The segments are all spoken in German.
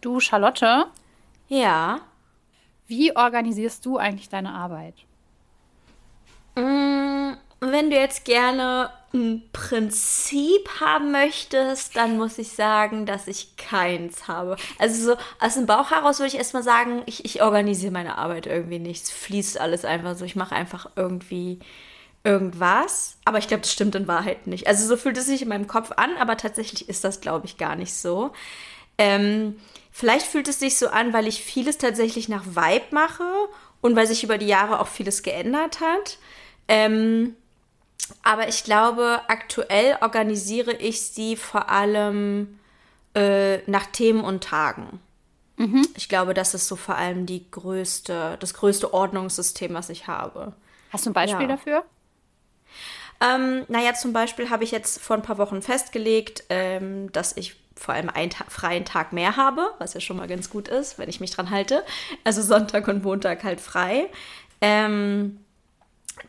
Du, Charlotte? Ja. Wie organisierst du eigentlich deine Arbeit? Mm, wenn du jetzt gerne ein Prinzip haben möchtest, dann muss ich sagen, dass ich keins habe. Also so aus dem Bauch heraus würde ich erstmal sagen, ich, ich organisiere meine Arbeit irgendwie nicht. Es fließt alles einfach so. Ich mache einfach irgendwie irgendwas. Aber ich glaube, das stimmt in Wahrheit nicht. Also so fühlt es sich in meinem Kopf an, aber tatsächlich ist das, glaube ich, gar nicht so. Ähm, vielleicht fühlt es sich so an, weil ich vieles tatsächlich nach Vibe mache und weil sich über die Jahre auch vieles geändert hat. Ähm, aber ich glaube, aktuell organisiere ich sie vor allem äh, nach Themen und Tagen. Mhm. Ich glaube, das ist so vor allem die größte, das größte Ordnungssystem, was ich habe. Hast du ein Beispiel ja. dafür? Ähm, naja, zum Beispiel habe ich jetzt vor ein paar Wochen festgelegt, ähm, dass ich vor allem einen Ta freien Tag mehr habe, was ja schon mal ganz gut ist, wenn ich mich dran halte. Also Sonntag und Montag halt frei. Ähm,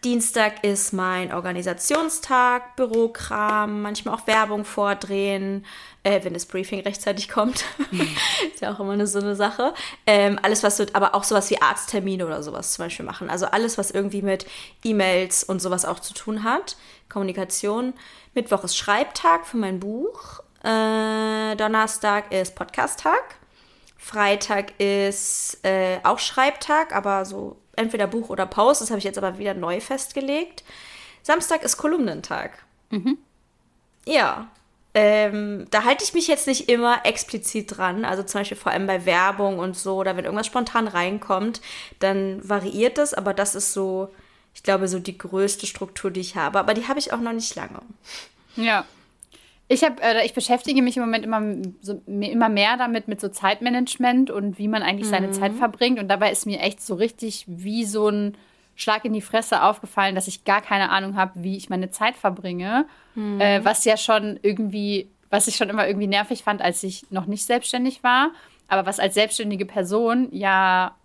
Dienstag ist mein Organisationstag, Bürokram, manchmal auch Werbung vordrehen, äh, wenn das Briefing rechtzeitig kommt. Ist ja auch immer eine, so eine Sache. Ähm, alles, was so, aber auch sowas wie Arzttermine oder sowas zum Beispiel machen. Also alles, was irgendwie mit E-Mails und sowas auch zu tun hat. Kommunikation. Mittwoch ist Schreibtag für mein Buch. Äh, Donnerstag ist Podcast-Tag. Freitag ist äh, auch Schreibtag, aber so entweder Buch oder Post. Das habe ich jetzt aber wieder neu festgelegt. Samstag ist Kolumnentag. Mhm. Ja. Ähm, da halte ich mich jetzt nicht immer explizit dran. Also zum Beispiel vor allem bei Werbung und so, oder wenn irgendwas spontan reinkommt, dann variiert das, aber das ist so, ich glaube, so die größte Struktur, die ich habe. Aber die habe ich auch noch nicht lange. Ja, ich, hab, äh, ich beschäftige mich im Moment immer, so, immer mehr damit, mit so Zeitmanagement und wie man eigentlich mhm. seine Zeit verbringt. Und dabei ist mir echt so richtig wie so ein Schlag in die Fresse aufgefallen, dass ich gar keine Ahnung habe, wie ich meine Zeit verbringe. Mhm. Äh, was ja schon irgendwie, was ich schon immer irgendwie nervig fand, als ich noch nicht selbstständig war. Aber was als selbstständige Person ja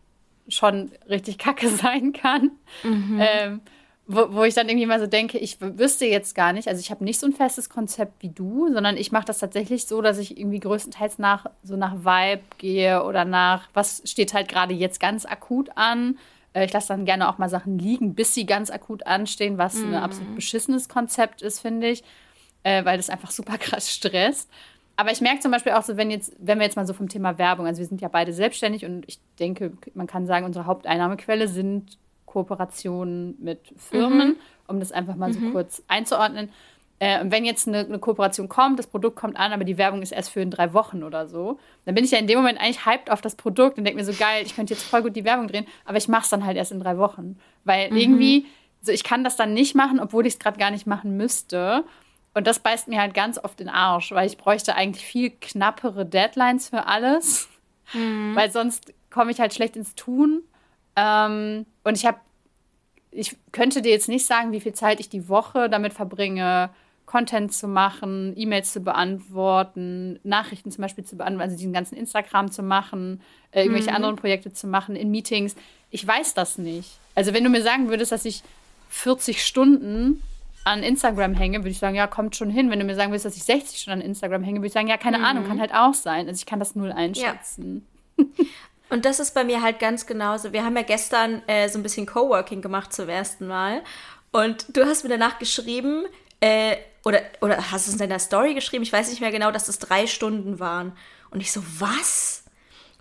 schon richtig kacke sein kann. Mhm. Ähm, wo, wo ich dann irgendwie mal so denke, ich wüsste jetzt gar nicht, also ich habe nicht so ein festes Konzept wie du, sondern ich mache das tatsächlich so, dass ich irgendwie größtenteils nach so nach Vibe gehe oder nach, was steht halt gerade jetzt ganz akut an. Äh, ich lasse dann gerne auch mal Sachen liegen, bis sie ganz akut anstehen, was mm. ein absolut beschissenes Konzept ist, finde ich, äh, weil das einfach super krass stresst. Aber ich merke zum Beispiel auch so, wenn jetzt, wenn wir jetzt mal so vom Thema Werbung, also wir sind ja beide selbstständig und ich denke, man kann sagen, unsere Haupteinnahmequelle sind Kooperationen mit Firmen, mhm. um das einfach mal so mhm. kurz einzuordnen. Äh, und wenn jetzt eine, eine, Kooperation kommt, das Produkt kommt an, aber die Werbung ist erst für in drei Wochen oder so, dann bin ich ja in dem Moment eigentlich hyped auf das Produkt und denke mir so, geil, ich könnte jetzt voll gut die Werbung drehen, aber ich mache es dann halt erst in drei Wochen. Weil mhm. irgendwie, so ich kann das dann nicht machen, obwohl ich es gerade gar nicht machen müsste. Und das beißt mir halt ganz oft den Arsch, weil ich bräuchte eigentlich viel knappere Deadlines für alles, mhm. weil sonst komme ich halt schlecht ins Tun. Ähm, und ich habe ich könnte dir jetzt nicht sagen, wie viel Zeit ich die Woche damit verbringe, Content zu machen, E-Mails zu beantworten, Nachrichten zum Beispiel zu beantworten, also diesen ganzen Instagram zu machen, äh, irgendwelche mhm. anderen Projekte zu machen, in Meetings. Ich weiß das nicht. Also wenn du mir sagen würdest, dass ich 40 Stunden an Instagram hänge, würde ich sagen, ja, kommt schon hin. Wenn du mir sagen würdest, dass ich 60 Stunden an Instagram hänge, würde ich sagen, ja, keine mhm. Ahnung, kann halt auch sein. Also ich kann das null einschätzen. Ja. Und das ist bei mir halt ganz genauso. Wir haben ja gestern äh, so ein bisschen Coworking gemacht zum ersten Mal. Und du hast mir danach geschrieben, äh, oder, oder hast es in deiner Story geschrieben, ich weiß nicht mehr genau, dass es drei Stunden waren. Und ich so, was?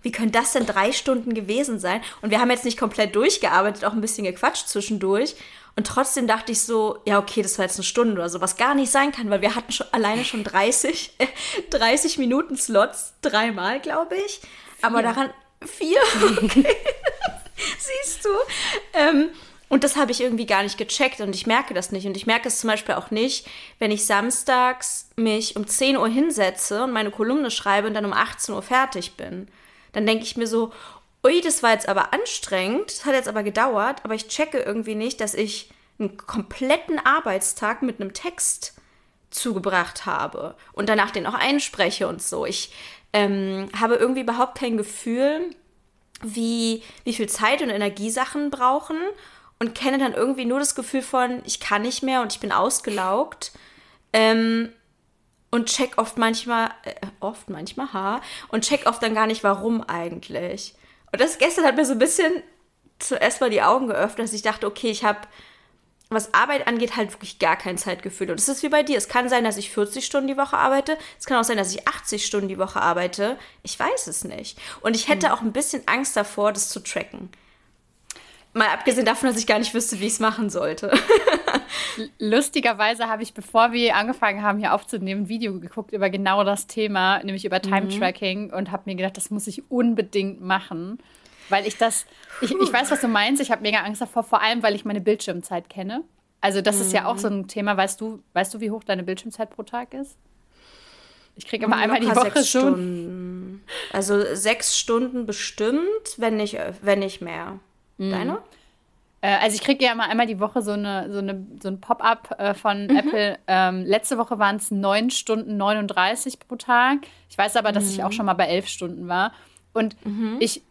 Wie können das denn drei Stunden gewesen sein? Und wir haben jetzt nicht komplett durchgearbeitet, auch ein bisschen gequatscht zwischendurch. Und trotzdem dachte ich so, ja, okay, das war jetzt eine Stunde oder so, was gar nicht sein kann, weil wir hatten schon alleine schon 30, äh, 30 Minuten Slots, dreimal, glaube ich. Aber ja. daran, Vier? Okay. Siehst du? Ähm, und das habe ich irgendwie gar nicht gecheckt und ich merke das nicht. Und ich merke es zum Beispiel auch nicht, wenn ich samstags mich um 10 Uhr hinsetze und meine Kolumne schreibe und dann um 18 Uhr fertig bin. Dann denke ich mir so, ui, das war jetzt aber anstrengend, das hat jetzt aber gedauert, aber ich checke irgendwie nicht, dass ich einen kompletten Arbeitstag mit einem Text zugebracht habe und danach den auch einspreche und so. Ich ähm, habe irgendwie überhaupt kein Gefühl, wie, wie viel Zeit und Energie Sachen brauchen und kenne dann irgendwie nur das Gefühl von, ich kann nicht mehr und ich bin ausgelaugt. Ähm, und check oft manchmal, äh, oft manchmal, ha, und check oft dann gar nicht, warum eigentlich. Und das gestern hat mir so ein bisschen zuerst mal die Augen geöffnet, dass ich dachte, okay, ich habe, was Arbeit angeht, halt wirklich gar kein Zeitgefühl. Und es ist wie bei dir. Es kann sein, dass ich 40 Stunden die Woche arbeite. Es kann auch sein, dass ich 80 Stunden die Woche arbeite. Ich weiß es nicht. Und ich hätte hm. auch ein bisschen Angst davor, das zu tracken. Mal abgesehen davon, dass ich gar nicht wüsste, wie ich es machen sollte. Lustigerweise habe ich, bevor wir angefangen haben, hier aufzunehmen, ein Video geguckt über genau das Thema, nämlich über Time mhm. Tracking und habe mir gedacht, das muss ich unbedingt machen. Weil ich das, ich, ich weiß, was du meinst, ich habe mega Angst davor, vor allem, weil ich meine Bildschirmzeit kenne. Also das mhm. ist ja auch so ein Thema, weißt du, weißt du, wie hoch deine Bildschirmzeit pro Tag ist? Ich kriege immer einmal die Woche schon. Stunden. Also sechs Stunden bestimmt, wenn nicht, wenn nicht mehr. Mhm. Deine? Äh, also ich kriege ja immer einmal die Woche so, eine, so, eine, so ein Pop-up äh, von mhm. Apple. Ähm, letzte Woche waren es 9 Stunden 39 pro Tag. Ich weiß aber, dass mhm. ich auch schon mal bei 11 Stunden war. Und mhm. ich,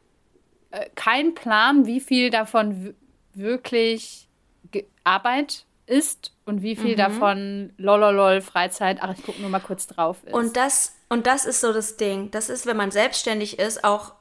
äh, kein Plan, wie viel davon wirklich Arbeit ist und wie viel mhm. davon lololol Freizeit, ach, ich gucke nur mal kurz drauf ist. Und das, und das ist so das Ding. Das ist, wenn man selbstständig ist, auch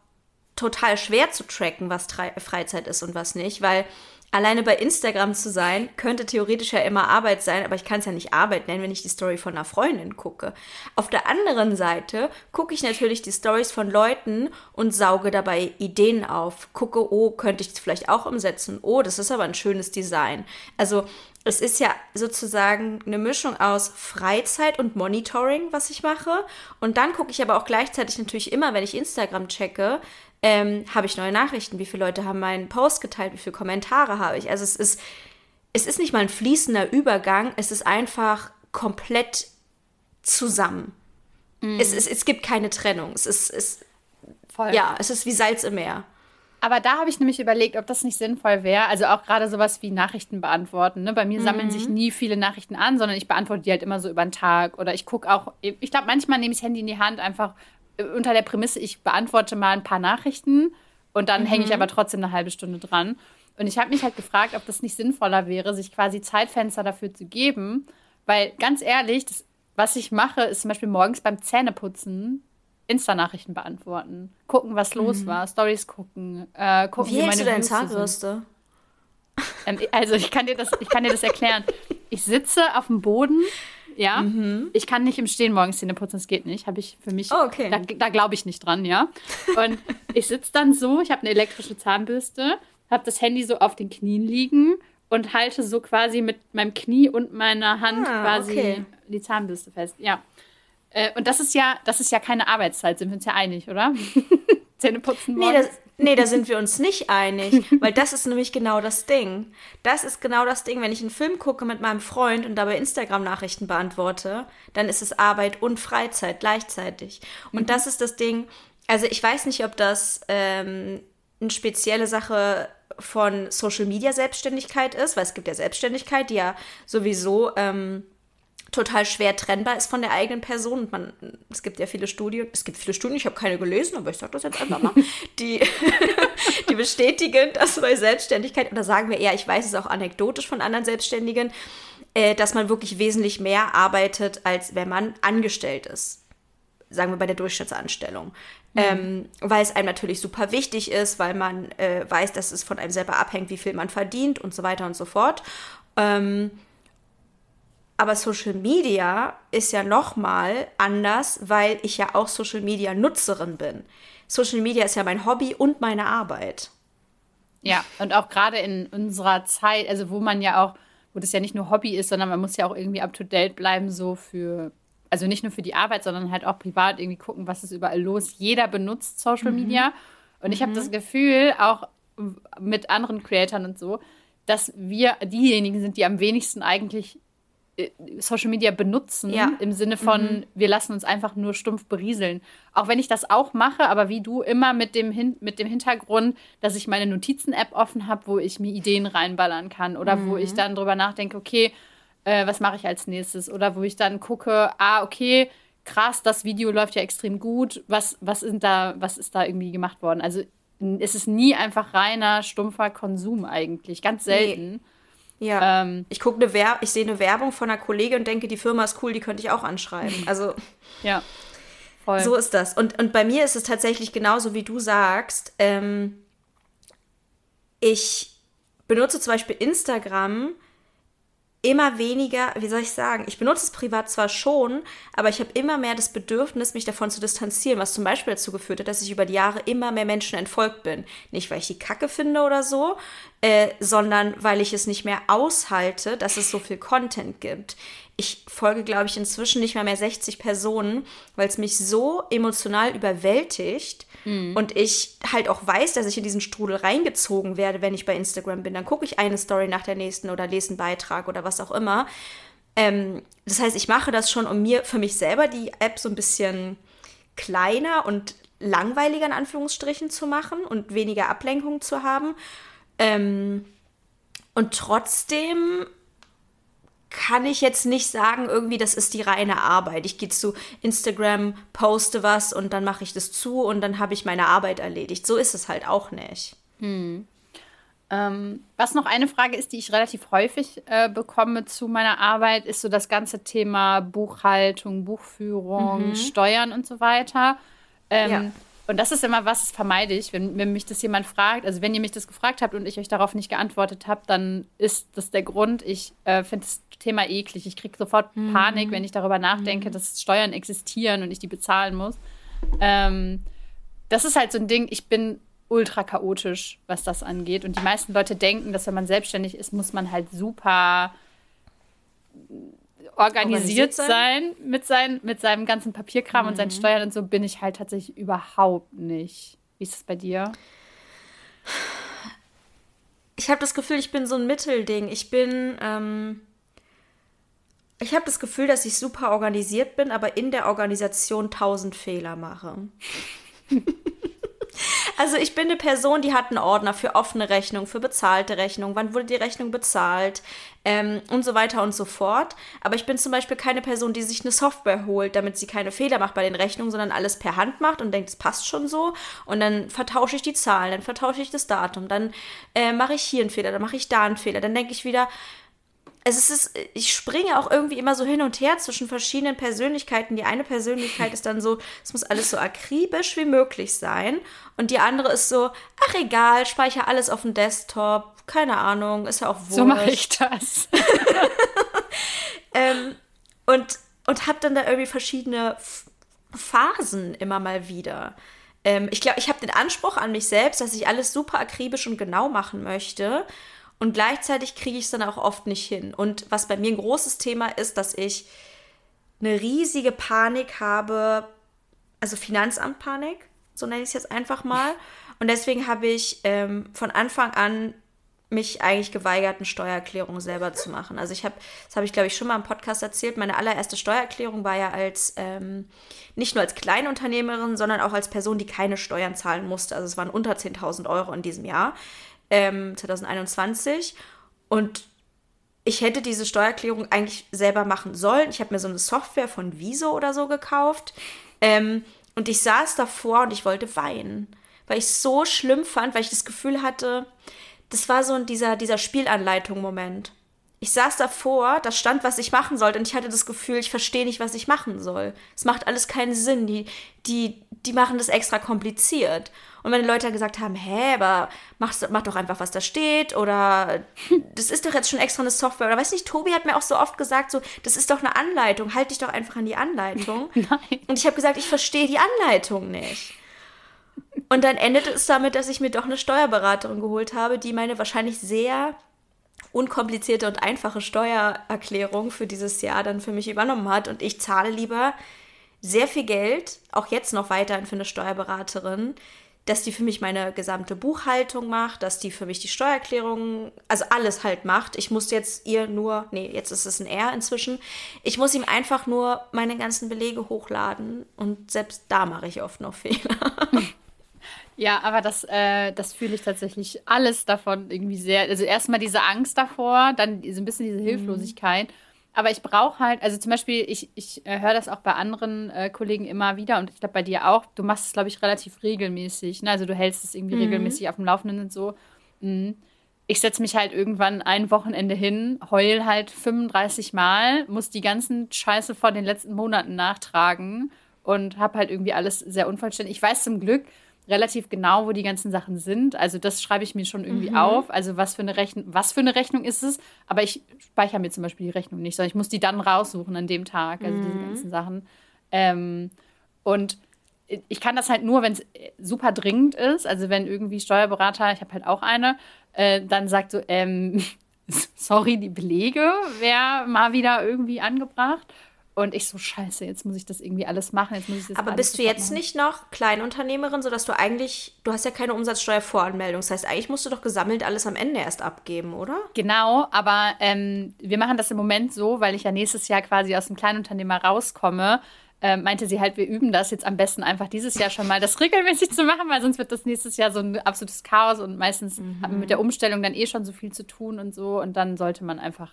total schwer zu tracken, was Freizeit ist und was nicht, weil alleine bei Instagram zu sein, könnte theoretisch ja immer Arbeit sein, aber ich kann es ja nicht Arbeit nennen, wenn ich die Story von einer Freundin gucke. Auf der anderen Seite gucke ich natürlich die Stories von Leuten und sauge dabei Ideen auf. Gucke, oh, könnte ich es vielleicht auch umsetzen? Oh, das ist aber ein schönes Design. Also es ist ja sozusagen eine Mischung aus Freizeit und Monitoring, was ich mache. Und dann gucke ich aber auch gleichzeitig natürlich immer, wenn ich Instagram checke, ähm, habe ich neue Nachrichten, wie viele Leute haben meinen Post geteilt, wie viele Kommentare habe ich. Also es ist, es ist nicht mal ein fließender Übergang, es ist einfach komplett zusammen. Mhm. Es, es, es gibt keine Trennung. Es ist, es, Voll. Ja, es ist wie Salz im Meer. Aber da habe ich nämlich überlegt, ob das nicht sinnvoll wäre. Also auch gerade sowas wie Nachrichten beantworten. Ne? Bei mir mhm. sammeln sich nie viele Nachrichten an, sondern ich beantworte die halt immer so über den Tag. Oder ich gucke auch, ich glaube, manchmal nehme ich das Handy in die Hand, einfach unter der Prämisse, ich beantworte mal ein paar Nachrichten und dann mhm. hänge ich aber trotzdem eine halbe Stunde dran. Und ich habe mich halt gefragt, ob das nicht sinnvoller wäre, sich quasi Zeitfenster dafür zu geben. Weil ganz ehrlich, das, was ich mache, ist zum Beispiel morgens beim Zähneputzen Insta-Nachrichten beantworten. Gucken, was los mhm. war, Stories gucken, äh, gucken, wie, wie meine du deine Zahnbürste? Ähm, also ich kann dir das, ich kann dir das erklären. Ich sitze auf dem Boden ja. Mhm. Ich kann nicht im Stehen morgens Zähne putzen, das geht nicht. Habe ich für mich. Oh, okay. Da, da glaube ich nicht dran, ja. Und ich sitze dann so, ich habe eine elektrische Zahnbürste, habe das Handy so auf den Knien liegen und halte so quasi mit meinem Knie und meiner Hand ah, quasi okay. die Zahnbürste fest. Ja. Äh, und das ist ja, das ist ja keine Arbeitszeit, sind wir uns ja einig, oder? Zähne putzen morgens. Nee, das, Nee, da sind wir uns nicht einig, weil das ist nämlich genau das Ding. Das ist genau das Ding, wenn ich einen Film gucke mit meinem Freund und dabei Instagram-Nachrichten beantworte, dann ist es Arbeit und Freizeit gleichzeitig. Und mhm. das ist das Ding, also ich weiß nicht, ob das ähm, eine spezielle Sache von Social Media Selbstständigkeit ist, weil es gibt ja Selbstständigkeit, die ja sowieso ähm, total schwer trennbar ist von der eigenen Person. Und man, es gibt ja viele Studien, es gibt viele Studien, ich habe keine gelesen, aber ich sage das jetzt einfach mal, die, die bestätigen, dass bei Selbstständigkeit, oder sagen wir eher, ich weiß es auch anekdotisch von anderen Selbstständigen, äh, dass man wirklich wesentlich mehr arbeitet, als wenn man angestellt ist. Sagen wir bei der Durchschnittsanstellung. Mhm. Ähm, weil es einem natürlich super wichtig ist, weil man äh, weiß, dass es von einem selber abhängt, wie viel man verdient und so weiter und so fort. Ähm, aber Social Media ist ja nochmal anders, weil ich ja auch Social Media Nutzerin bin. Social Media ist ja mein Hobby und meine Arbeit. Ja, und auch gerade in unserer Zeit, also wo man ja auch, wo das ja nicht nur Hobby ist, sondern man muss ja auch irgendwie up to date bleiben, so für, also nicht nur für die Arbeit, sondern halt auch privat irgendwie gucken, was ist überall los. Jeder benutzt Social mhm. Media. Und ich mhm. habe das Gefühl, auch mit anderen Creatoren und so, dass wir diejenigen sind, die am wenigsten eigentlich Social Media benutzen, ja. im Sinne von, mhm. wir lassen uns einfach nur stumpf berieseln. Auch wenn ich das auch mache, aber wie du immer mit dem, Hin mit dem Hintergrund, dass ich meine Notizen-App offen habe, wo ich mir Ideen reinballern kann oder mhm. wo ich dann drüber nachdenke, okay, äh, was mache ich als nächstes? Oder wo ich dann gucke, ah, okay, krass, das Video läuft ja extrem gut, was, was, sind da, was ist da irgendwie gemacht worden? Also es ist nie einfach reiner, stumpfer Konsum eigentlich, ganz selten. Nee. Ja. Ähm, ich gucke eine ich sehe eine Werbung von einer Kollegin und denke, die Firma ist cool, die könnte ich auch anschreiben. Also. ja. Voll. So ist das. Und, und bei mir ist es tatsächlich genauso, wie du sagst. Ähm, ich benutze zum Beispiel Instagram immer weniger, wie soll ich sagen, ich benutze es privat zwar schon, aber ich habe immer mehr das Bedürfnis, mich davon zu distanzieren, was zum Beispiel dazu geführt hat, dass ich über die Jahre immer mehr Menschen entfolgt bin. Nicht, weil ich die Kacke finde oder so, äh, sondern weil ich es nicht mehr aushalte, dass es so viel Content gibt. Ich folge, glaube ich, inzwischen nicht mehr mehr 60 Personen, weil es mich so emotional überwältigt, Mhm. Und ich halt auch weiß, dass ich in diesen Strudel reingezogen werde, wenn ich bei Instagram bin. Dann gucke ich eine Story nach der nächsten oder lese einen Beitrag oder was auch immer. Ähm, das heißt, ich mache das schon, um mir für mich selber die App so ein bisschen kleiner und langweiliger in Anführungsstrichen zu machen und weniger Ablenkung zu haben. Ähm, und trotzdem kann ich jetzt nicht sagen, irgendwie, das ist die reine Arbeit. Ich gehe zu Instagram, poste was und dann mache ich das zu und dann habe ich meine Arbeit erledigt. So ist es halt auch nicht. Hm. Ähm, was noch eine Frage ist, die ich relativ häufig äh, bekomme zu meiner Arbeit, ist so das ganze Thema Buchhaltung, Buchführung, mhm. Steuern und so weiter. Ähm, ja. Und das ist immer was, das vermeide ich, wenn, wenn mich das jemand fragt. Also wenn ihr mich das gefragt habt und ich euch darauf nicht geantwortet habe, dann ist das der Grund. Ich äh, finde das Thema eklig. Ich kriege sofort mhm. Panik, wenn ich darüber nachdenke, mhm. dass Steuern existieren und ich die bezahlen muss. Ähm, das ist halt so ein Ding, ich bin ultra chaotisch, was das angeht. Und die meisten Leute denken, dass wenn man selbstständig ist, muss man halt super organisiert, sein. sein, mit, sein, mit seinem ganzen Papierkram mhm. und seinen mhm. Steuern und so bin ich halt tatsächlich überhaupt nicht. Wie ist es bei dir? Ich habe das Gefühl, ich bin so ein Mittelding. Ich bin, ähm, ich habe das Gefühl, dass ich super organisiert bin, aber in der Organisation tausend Fehler mache. Also ich bin eine Person, die hat einen Ordner für offene Rechnung, für bezahlte Rechnung, wann wurde die Rechnung bezahlt ähm, und so weiter und so fort. Aber ich bin zum Beispiel keine Person, die sich eine Software holt, damit sie keine Fehler macht bei den Rechnungen, sondern alles per Hand macht und denkt, es passt schon so. Und dann vertausche ich die Zahlen, dann vertausche ich das Datum, dann äh, mache ich hier einen Fehler, dann mache ich da einen Fehler. Dann denke ich wieder, es ist, ich springe auch irgendwie immer so hin und her zwischen verschiedenen Persönlichkeiten. Die eine Persönlichkeit ist dann so, es muss alles so akribisch wie möglich sein. Und die andere ist so, ach egal, speichere alles auf dem Desktop, keine Ahnung, ist ja auch wurscht. So mache ich das. ähm, und und habe dann da irgendwie verschiedene Phasen immer mal wieder. Ähm, ich glaube, ich habe den Anspruch an mich selbst, dass ich alles super akribisch und genau machen möchte. Und gleichzeitig kriege ich es dann auch oft nicht hin. Und was bei mir ein großes Thema ist, dass ich eine riesige Panik habe, also Finanzamtpanik, so nenne ich es jetzt einfach mal. Und deswegen habe ich ähm, von Anfang an mich eigentlich geweigert, eine Steuererklärung selber zu machen. Also ich habe, das habe ich glaube ich schon mal im Podcast erzählt, meine allererste Steuererklärung war ja als, ähm, nicht nur als Kleinunternehmerin, sondern auch als Person, die keine Steuern zahlen musste. Also es waren unter 10.000 Euro in diesem Jahr ähm, 2021. Und ich hätte diese Steuererklärung eigentlich selber machen sollen. Ich habe mir so eine Software von Viso oder so gekauft. Ähm, und ich saß davor und ich wollte weinen, weil ich es so schlimm fand, weil ich das Gefühl hatte, das war so dieser, dieser Spielanleitung-Moment. Ich saß davor, da stand, was ich machen sollte, und ich hatte das Gefühl, ich verstehe nicht, was ich machen soll. Es macht alles keinen Sinn. Die, die, die machen das extra kompliziert. Und wenn die Leute dann gesagt haben, hä, aber mach, mach doch einfach, was da steht oder das ist doch jetzt schon extra eine Software oder weiß nicht, Tobi hat mir auch so oft gesagt, so, das ist doch eine Anleitung, halt dich doch einfach an die Anleitung. Nein. Und ich habe gesagt, ich verstehe die Anleitung nicht. Und dann endete es damit, dass ich mir doch eine Steuerberaterin geholt habe, die meine wahrscheinlich sehr unkomplizierte und einfache Steuererklärung für dieses Jahr dann für mich übernommen hat. Und ich zahle lieber sehr viel Geld, auch jetzt noch weiterhin für eine Steuerberaterin, dass die für mich meine gesamte Buchhaltung macht, dass die für mich die Steuererklärung, also alles halt macht. Ich muss jetzt ihr nur, nee, jetzt ist es ein R inzwischen. Ich muss ihm einfach nur meine ganzen Belege hochladen und selbst da mache ich oft noch Fehler. Ja, aber das, äh, das fühle ich tatsächlich alles davon irgendwie sehr. Also erstmal diese Angst davor, dann so ein bisschen diese mhm. Hilflosigkeit. Mhm. Aber ich brauche halt, also zum Beispiel, ich, ich äh, höre das auch bei anderen äh, Kollegen immer wieder und ich glaube bei dir auch, du machst es, glaube ich, relativ regelmäßig. Ne? Also du hältst es irgendwie mhm. regelmäßig auf dem Laufenden und so. Mhm. ich setze mich halt irgendwann ein Wochenende hin, heul halt 35 Mal, muss die ganzen Scheiße vor den letzten Monaten nachtragen und habe halt irgendwie alles sehr unvollständig. Ich weiß zum Glück relativ genau, wo die ganzen Sachen sind. Also das schreibe ich mir schon irgendwie mhm. auf. Also was für eine Rechnung, was für eine Rechnung ist es? Aber ich speichere mir zum Beispiel die Rechnung nicht, sondern ich muss die dann raussuchen an dem Tag. Also mhm. diese ganzen Sachen. Ähm, und ich kann das halt nur, wenn es super dringend ist. Also wenn irgendwie Steuerberater, ich habe halt auch eine, äh, dann sagt so, ähm, sorry, die Belege wäre mal wieder irgendwie angebracht. Und ich so, scheiße, jetzt muss ich das irgendwie alles machen. Jetzt muss ich das Aber bist du jetzt machen. nicht noch Kleinunternehmerin, sodass du eigentlich, du hast ja keine Umsatzsteuervoranmeldung. Das heißt, eigentlich musst du doch gesammelt alles am Ende erst abgeben, oder? Genau, aber ähm, wir machen das im Moment so, weil ich ja nächstes Jahr quasi aus dem Kleinunternehmer rauskomme, äh, meinte sie halt, wir üben das jetzt am besten einfach dieses Jahr schon mal, das regelmäßig zu machen, weil sonst wird das nächstes Jahr so ein absolutes Chaos und meistens mhm. hat man mit der Umstellung dann eh schon so viel zu tun und so und dann sollte man einfach.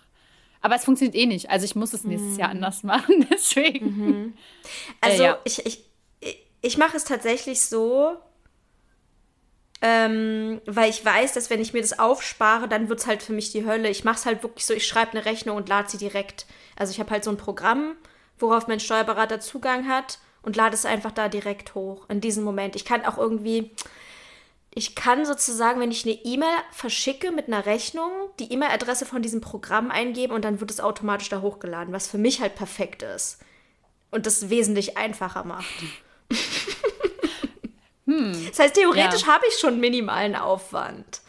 Aber es funktioniert eh nicht. Also ich muss es nächstes mhm. Jahr anders machen, deswegen. Mhm. Also äh, ja. ich, ich, ich mache es tatsächlich so, ähm, weil ich weiß, dass wenn ich mir das aufspare, dann wird es halt für mich die Hölle. Ich mache es halt wirklich so, ich schreibe eine Rechnung und lade sie direkt. Also ich habe halt so ein Programm, worauf mein Steuerberater Zugang hat und lade es einfach da direkt hoch in diesem Moment. Ich kann auch irgendwie, ich kann sozusagen, wenn ich eine E-Mail verschicke mit einer Rechnung, die E-Mail-Adresse von diesem Programm eingeben und dann wird es automatisch da hochgeladen, was für mich halt perfekt ist und das wesentlich einfacher macht. hm. Das heißt, theoretisch ja. habe ich schon minimalen Aufwand.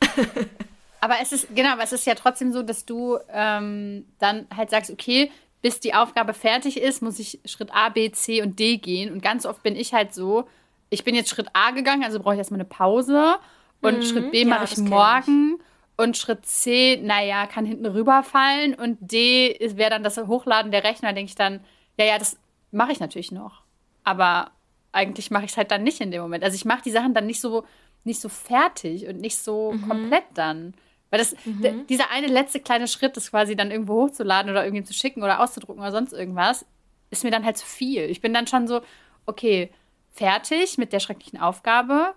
aber es ist, genau, aber es ist ja trotzdem so, dass du ähm, dann halt sagst, okay, bis die Aufgabe fertig ist, muss ich Schritt A, B, C und D gehen. Und ganz oft bin ich halt so, ich bin jetzt Schritt A gegangen, also brauche ich erstmal eine Pause. Und mhm, Schritt B ja, mache ich morgen. Ich. Und Schritt C, naja, kann hinten rüberfallen. Und D wäre dann das Hochladen der Rechner, denke ich dann, ja, ja, das mache ich natürlich noch. Aber eigentlich mache ich es halt dann nicht in dem Moment. Also ich mache die Sachen dann nicht so, nicht so fertig und nicht so mhm. komplett dann. Weil das, mhm. dieser eine letzte kleine Schritt, das quasi dann irgendwo hochzuladen oder irgendwie zu schicken oder auszudrucken oder sonst irgendwas, ist mir dann halt zu viel. Ich bin dann schon so, okay, fertig mit der schrecklichen Aufgabe.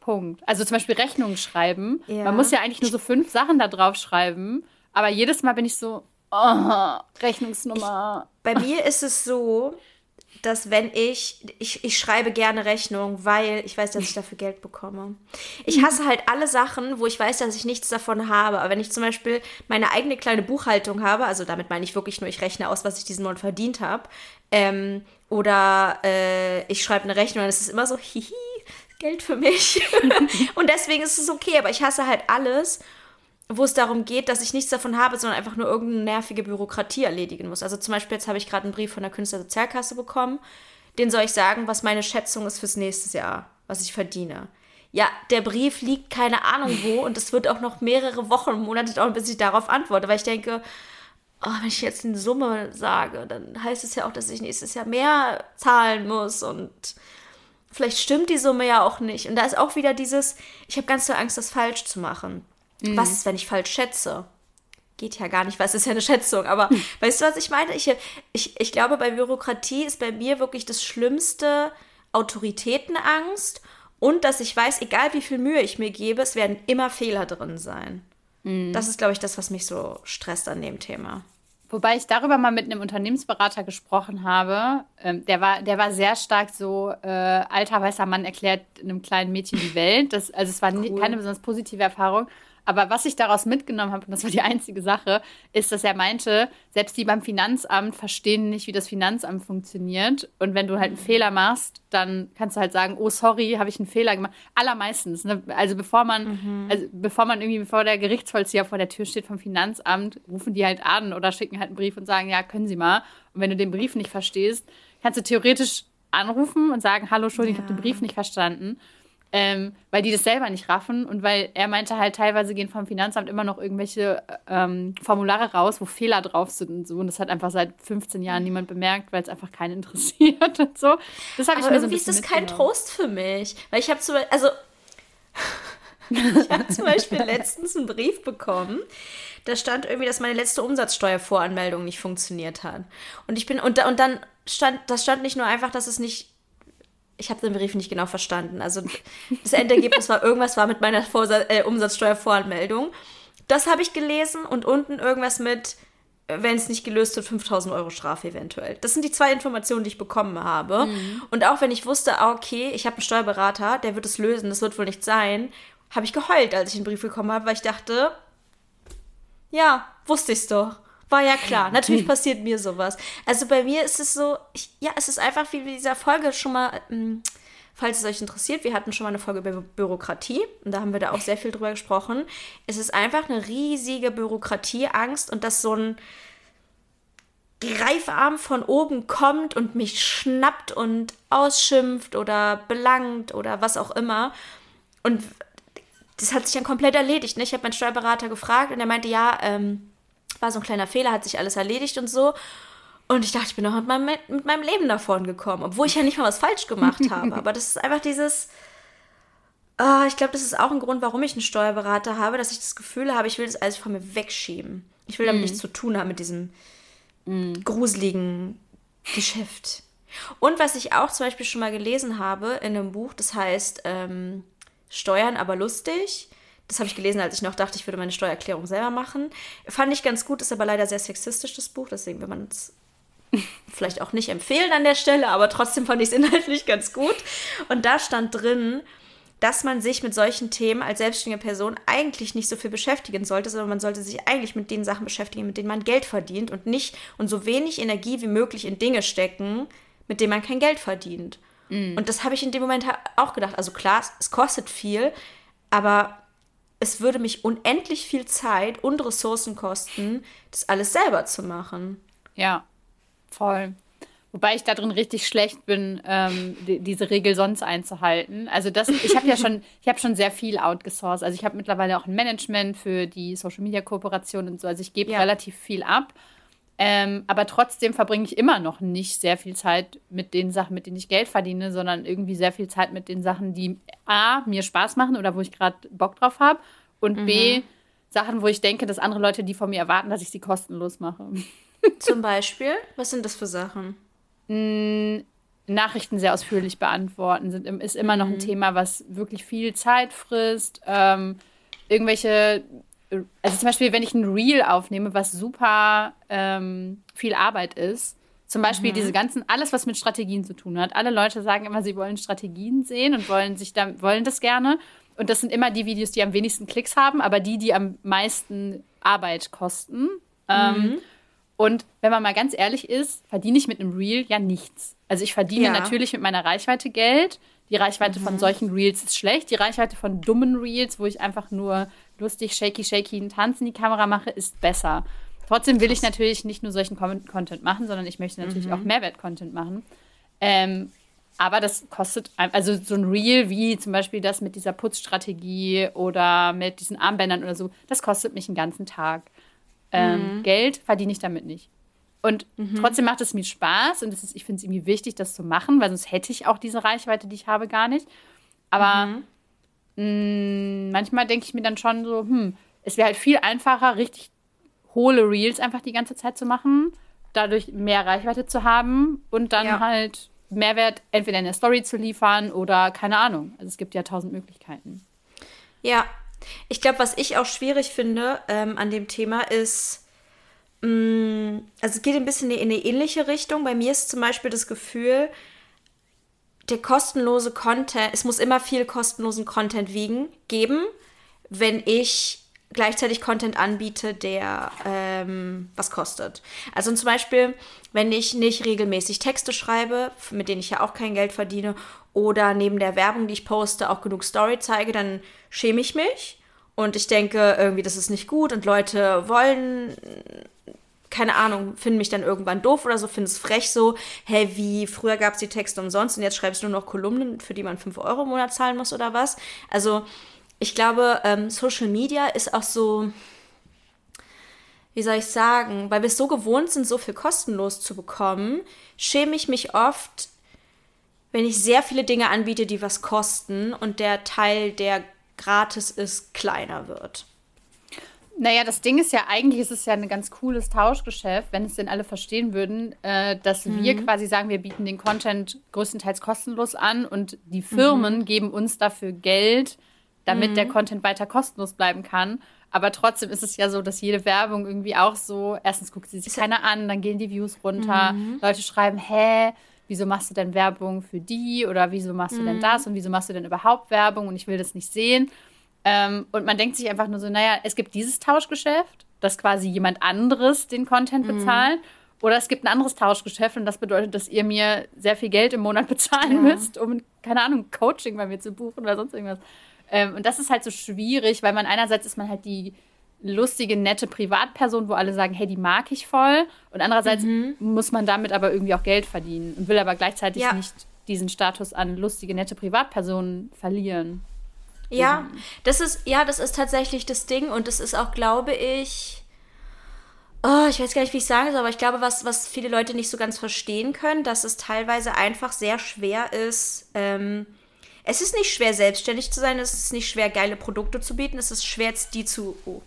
Punkt. Also zum Beispiel Rechnungen schreiben. Ja. Man muss ja eigentlich nur so fünf Sachen da drauf schreiben. Aber jedes Mal bin ich so, oh, Rechnungsnummer. Ich, bei mir ist es so, dass wenn ich, ich, ich schreibe gerne Rechnung, weil ich weiß, dass ich dafür Geld bekomme. Ich hasse halt alle Sachen, wo ich weiß, dass ich nichts davon habe. Aber wenn ich zum Beispiel meine eigene kleine Buchhaltung habe, also damit meine ich wirklich nur, ich rechne aus, was ich diesen Monat verdient habe, ähm, oder äh, ich schreibe eine Rechnung, ist es immer so, hihi, Geld für mich. und deswegen ist es okay, aber ich hasse halt alles, wo es darum geht, dass ich nichts davon habe, sondern einfach nur irgendeine nervige Bürokratie erledigen muss. Also zum Beispiel, jetzt habe ich gerade einen Brief von der Künstlersozialkasse bekommen. Den soll ich sagen, was meine Schätzung ist fürs nächste Jahr, was ich verdiene. Ja, der Brief liegt keine Ahnung wo und es wird auch noch mehrere Wochen, Monate dauern, bis ich darauf antworte, weil ich denke, oh, wenn ich jetzt eine Summe sage, dann heißt es ja auch, dass ich nächstes Jahr mehr zahlen muss und vielleicht stimmt die Summe ja auch nicht. Und da ist auch wieder dieses, ich habe ganz so Angst, das falsch zu machen. Mhm. Was ist, wenn ich falsch schätze? Geht ja gar nicht, weil es ist ja eine Schätzung. Aber mhm. weißt du, was ich meine? Ich, ich, ich glaube, bei Bürokratie ist bei mir wirklich das Schlimmste Autoritätenangst und dass ich weiß, egal wie viel Mühe ich mir gebe, es werden immer Fehler drin sein. Mhm. Das ist, glaube ich, das, was mich so stresst an dem Thema. Wobei ich darüber mal mit einem Unternehmensberater gesprochen habe. Ähm, der, war, der war sehr stark so, äh, alter weißer Mann erklärt einem kleinen Mädchen die Welt. Das, also es war cool. keine besonders positive Erfahrung. Aber was ich daraus mitgenommen habe, und das war die einzige Sache, ist, dass er meinte, selbst die beim Finanzamt verstehen nicht, wie das Finanzamt funktioniert. Und wenn du halt einen Fehler machst, dann kannst du halt sagen, oh sorry, habe ich einen Fehler gemacht. Allermeistens. Ne? Also bevor man, mhm. also bevor man irgendwie bevor der Gerichtsvollzieher vor der Tür steht vom Finanzamt, rufen die halt an oder schicken halt einen Brief und sagen, ja, können Sie mal. Und wenn du den Brief nicht verstehst, kannst du theoretisch anrufen und sagen, hallo, Entschuldigung, ja. ich habe den Brief nicht verstanden ähm, weil die das selber nicht raffen und weil er meinte halt, teilweise gehen vom Finanzamt immer noch irgendwelche ähm, Formulare raus, wo Fehler drauf sind und so. Und das hat einfach seit 15 Jahren niemand bemerkt, weil es einfach keinen interessiert und so. Das habe ich mir so irgendwie ist das kein Trost für mich, weil ich habe zum Beispiel, also ich habe zum Beispiel letztens einen Brief bekommen. Da stand irgendwie, dass meine letzte Umsatzsteuervoranmeldung nicht funktioniert hat. Und ich bin, und, und dann stand, das stand nicht nur einfach, dass es nicht ich habe den Brief nicht genau verstanden. Also das Endergebnis war irgendwas war mit meiner Vorsa äh, Umsatzsteuervoranmeldung. Das habe ich gelesen und unten irgendwas mit, wenn es nicht gelöst wird, 5000 Euro Strafe eventuell. Das sind die zwei Informationen, die ich bekommen habe. Mhm. Und auch wenn ich wusste, ah, okay, ich habe einen Steuerberater, der wird es lösen, das wird wohl nicht sein, habe ich geheult, als ich den Brief bekommen habe, weil ich dachte, ja, wusste ich's doch. War ja klar. Natürlich passiert mir sowas. Also bei mir ist es so, ich, ja, es ist einfach wie in dieser Folge schon mal, ähm, falls es euch interessiert, wir hatten schon mal eine Folge über Bürokratie und da haben wir da auch sehr viel drüber gesprochen. Es ist einfach eine riesige Bürokratieangst und dass so ein Greifarm von oben kommt und mich schnappt und ausschimpft oder belangt oder was auch immer. Und das hat sich dann komplett erledigt. Ne? Ich habe meinen Steuerberater gefragt und er meinte, ja, ähm, war so ein kleiner Fehler, hat sich alles erledigt und so. Und ich dachte, ich bin noch mit meinem, mit meinem Leben davon gekommen, obwohl ich ja nicht mal was falsch gemacht habe. Aber das ist einfach dieses. Oh, ich glaube, das ist auch ein Grund, warum ich einen Steuerberater habe, dass ich das Gefühl habe, ich will das alles von mir wegschieben. Ich will damit mm. nichts zu tun haben mit diesem mm. gruseligen Geschäft. Und was ich auch zum Beispiel schon mal gelesen habe in einem Buch, das heißt ähm, Steuern aber lustig. Das habe ich gelesen, als ich noch dachte, ich würde meine Steuererklärung selber machen. Fand ich ganz gut, ist aber leider sehr sexistisch, das Buch. Deswegen will man es vielleicht auch nicht empfehlen an der Stelle, aber trotzdem fand ich es inhaltlich ganz gut. Und da stand drin, dass man sich mit solchen Themen als selbstständige Person eigentlich nicht so viel beschäftigen sollte, sondern man sollte sich eigentlich mit den Sachen beschäftigen, mit denen man Geld verdient und nicht und so wenig Energie wie möglich in Dinge stecken, mit denen man kein Geld verdient. Mm. Und das habe ich in dem Moment auch gedacht. Also klar, es kostet viel, aber es würde mich unendlich viel Zeit und Ressourcen kosten, das alles selber zu machen. Ja, voll. Wobei ich da drin richtig schlecht bin, ähm, die, diese Regel sonst einzuhalten. Also das, ich habe ja schon, ich habe schon sehr viel outgesourced. Also ich habe mittlerweile auch ein Management für die Social Media Kooperation und so. Also ich gebe ja. relativ viel ab. Ähm, aber trotzdem verbringe ich immer noch nicht sehr viel Zeit mit den Sachen, mit denen ich Geld verdiene, sondern irgendwie sehr viel Zeit mit den Sachen, die A, mir Spaß machen oder wo ich gerade Bock drauf habe und mhm. B, Sachen, wo ich denke, dass andere Leute die von mir erwarten, dass ich sie kostenlos mache. Zum Beispiel? Was sind das für Sachen? Nachrichten sehr ausführlich beantworten sind, ist immer noch ein mhm. Thema, was wirklich viel Zeit frisst. Ähm, irgendwelche also zum Beispiel, wenn ich ein Reel aufnehme, was super ähm, viel Arbeit ist, zum Beispiel mhm. diese ganzen, alles, was mit Strategien zu tun hat. Alle Leute sagen immer, sie wollen Strategien sehen und wollen sich da, wollen das gerne. Und das sind immer die Videos, die am wenigsten Klicks haben, aber die, die am meisten Arbeit kosten. Ähm, mhm. Ähm, und wenn man mal ganz ehrlich ist, verdiene ich mit einem Reel ja nichts. Also ich verdiene ja. natürlich mit meiner Reichweite Geld. Die Reichweite mhm. von solchen Reels ist schlecht. Die Reichweite von dummen Reels, wo ich einfach nur lustig, shaky, shaky einen Tanz in die Kamera mache, ist besser. Trotzdem will ich natürlich nicht nur solchen Content machen, sondern ich möchte natürlich mhm. auch Mehrwert-Content machen. Ähm, aber das kostet, also so ein Reel wie zum Beispiel das mit dieser Putzstrategie oder mit diesen Armbändern oder so, das kostet mich einen ganzen Tag. Ähm, mhm. Geld verdiene ich damit nicht. Und mhm. trotzdem macht es mir Spaß und ist, ich finde es irgendwie wichtig, das zu machen, weil sonst hätte ich auch diese Reichweite, die ich habe, gar nicht. Aber mhm. Mh, mm, manchmal denke ich mir dann schon so, hm, es wäre halt viel einfacher, richtig hohle Reels einfach die ganze Zeit zu machen, dadurch mehr Reichweite zu haben und dann ja. halt Mehrwert entweder in der Story zu liefern oder keine Ahnung. Also es gibt ja tausend Möglichkeiten. Ja, ich glaube, was ich auch schwierig finde ähm, an dem Thema ist, mh, mm, also es geht ein bisschen in eine ähnliche Richtung. Bei mir ist zum Beispiel das Gefühl, der kostenlose Content, es muss immer viel kostenlosen Content wiegen, geben, wenn ich gleichzeitig Content anbiete, der ähm, was kostet. Also zum Beispiel, wenn ich nicht regelmäßig Texte schreibe, mit denen ich ja auch kein Geld verdiene, oder neben der Werbung, die ich poste, auch genug Story zeige, dann schäme ich mich und ich denke irgendwie, das ist nicht gut und Leute wollen keine Ahnung, finden mich dann irgendwann doof oder so, finden es frech so, hey, wie früher gab es die Texte umsonst und jetzt schreibst du nur noch Kolumnen, für die man 5 Euro im Monat zahlen muss oder was. Also ich glaube, ähm, Social Media ist auch so, wie soll ich sagen, weil wir es so gewohnt sind, so viel kostenlos zu bekommen, schäme ich mich oft, wenn ich sehr viele Dinge anbiete, die was kosten und der Teil, der gratis ist, kleiner wird. Naja, das Ding ist ja, eigentlich ist es ja ein ganz cooles Tauschgeschäft, wenn es denn alle verstehen würden, äh, dass mhm. wir quasi sagen, wir bieten den Content größtenteils kostenlos an und die Firmen mhm. geben uns dafür Geld, damit mhm. der Content weiter kostenlos bleiben kann. Aber trotzdem ist es ja so, dass jede Werbung irgendwie auch so, erstens guckt sie sich keiner an, dann gehen die Views runter, mhm. Leute schreiben, hä, wieso machst du denn Werbung für die oder wieso machst du denn mhm. das und wieso machst du denn überhaupt Werbung und ich will das nicht sehen. Ähm, und man denkt sich einfach nur so, naja, es gibt dieses Tauschgeschäft, dass quasi jemand anderes den Content mhm. bezahlt. Oder es gibt ein anderes Tauschgeschäft und das bedeutet, dass ihr mir sehr viel Geld im Monat bezahlen ja. müsst, um, keine Ahnung, Coaching bei mir zu buchen oder sonst irgendwas. Ähm, und das ist halt so schwierig, weil man einerseits ist man halt die lustige, nette Privatperson, wo alle sagen, hey, die mag ich voll. Und andererseits mhm. muss man damit aber irgendwie auch Geld verdienen und will aber gleichzeitig ja. nicht diesen Status an lustige, nette Privatpersonen verlieren. Ja, das ist, ja, das ist tatsächlich das Ding und das ist auch, glaube ich, oh, ich weiß gar nicht, wie ich sagen soll, aber ich glaube, was, was viele Leute nicht so ganz verstehen können, dass es teilweise einfach sehr schwer ist, ähm, es ist nicht schwer, selbstständig zu sein, es ist nicht schwer, geile Produkte zu bieten, es ist schwer, die zu, oh,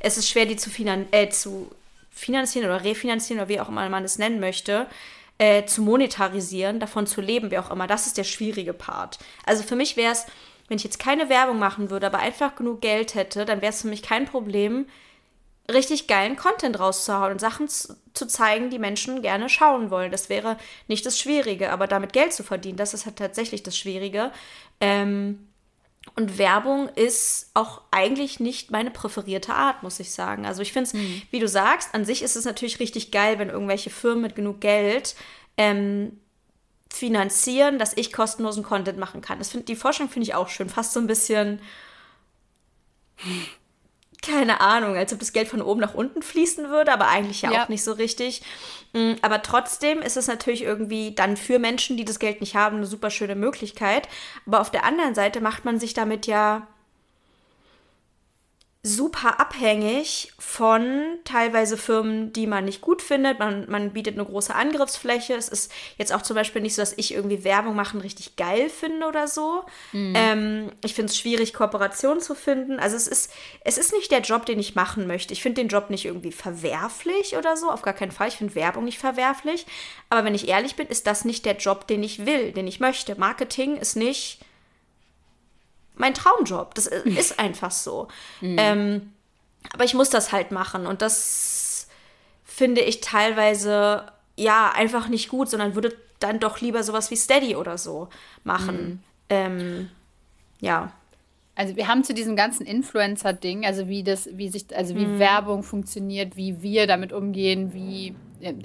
es ist schwer, die zu, finan äh, zu finanzieren oder refinanzieren oder wie auch immer man es nennen möchte, äh, zu monetarisieren, davon zu leben, wie auch immer. Das ist der schwierige Part. Also für mich wäre es, wenn ich jetzt keine Werbung machen würde, aber einfach genug Geld hätte, dann wäre es für mich kein Problem, richtig geilen Content rauszuhauen und Sachen zu, zeigen, die Menschen gerne schauen wollen. Das wäre nicht das Schwierige, aber damit Geld zu verdienen, das ist halt tatsächlich das Schwierige. Ähm, und Werbung ist auch eigentlich nicht meine präferierte Art, muss ich sagen. Also ich finde es, mhm. wie du sagst, an sich ist es natürlich richtig geil, wenn irgendwelche Firmen mit genug Geld ähm, finanzieren, dass ich kostenlosen Content machen kann. Das find, die Forschung finde ich auch schön. Fast so ein bisschen, keine Ahnung, als ob das Geld von oben nach unten fließen würde, aber eigentlich ja, ja. auch nicht so richtig. Mm, aber trotzdem ist es natürlich irgendwie dann für Menschen, die das Geld nicht haben, eine super schöne Möglichkeit. Aber auf der anderen Seite macht man sich damit ja super abhängig von teilweise Firmen, die man nicht gut findet. Man, man bietet eine große Angriffsfläche. Es ist jetzt auch zum Beispiel nicht so, dass ich irgendwie Werbung machen richtig geil finde oder so. Mhm. Ähm, ich finde es schwierig, Kooperationen zu finden. Also es ist, es ist nicht der Job, den ich machen möchte. Ich finde den Job nicht irgendwie verwerflich oder so. Auf gar keinen Fall. Ich finde Werbung nicht verwerflich. Aber wenn ich ehrlich bin, ist das nicht der Job, den ich will, den ich möchte. Marketing ist nicht mein Traumjob. Das ist einfach so. Mhm. Ähm, aber ich muss das halt machen und das finde ich teilweise ja einfach nicht gut, sondern würde dann doch lieber sowas wie Steady oder so machen. Mhm. Ähm, ja. Also wir haben zu diesem ganzen Influencer-Ding, also wie das, wie sich, also wie mhm. Werbung funktioniert, wie wir damit umgehen, wie,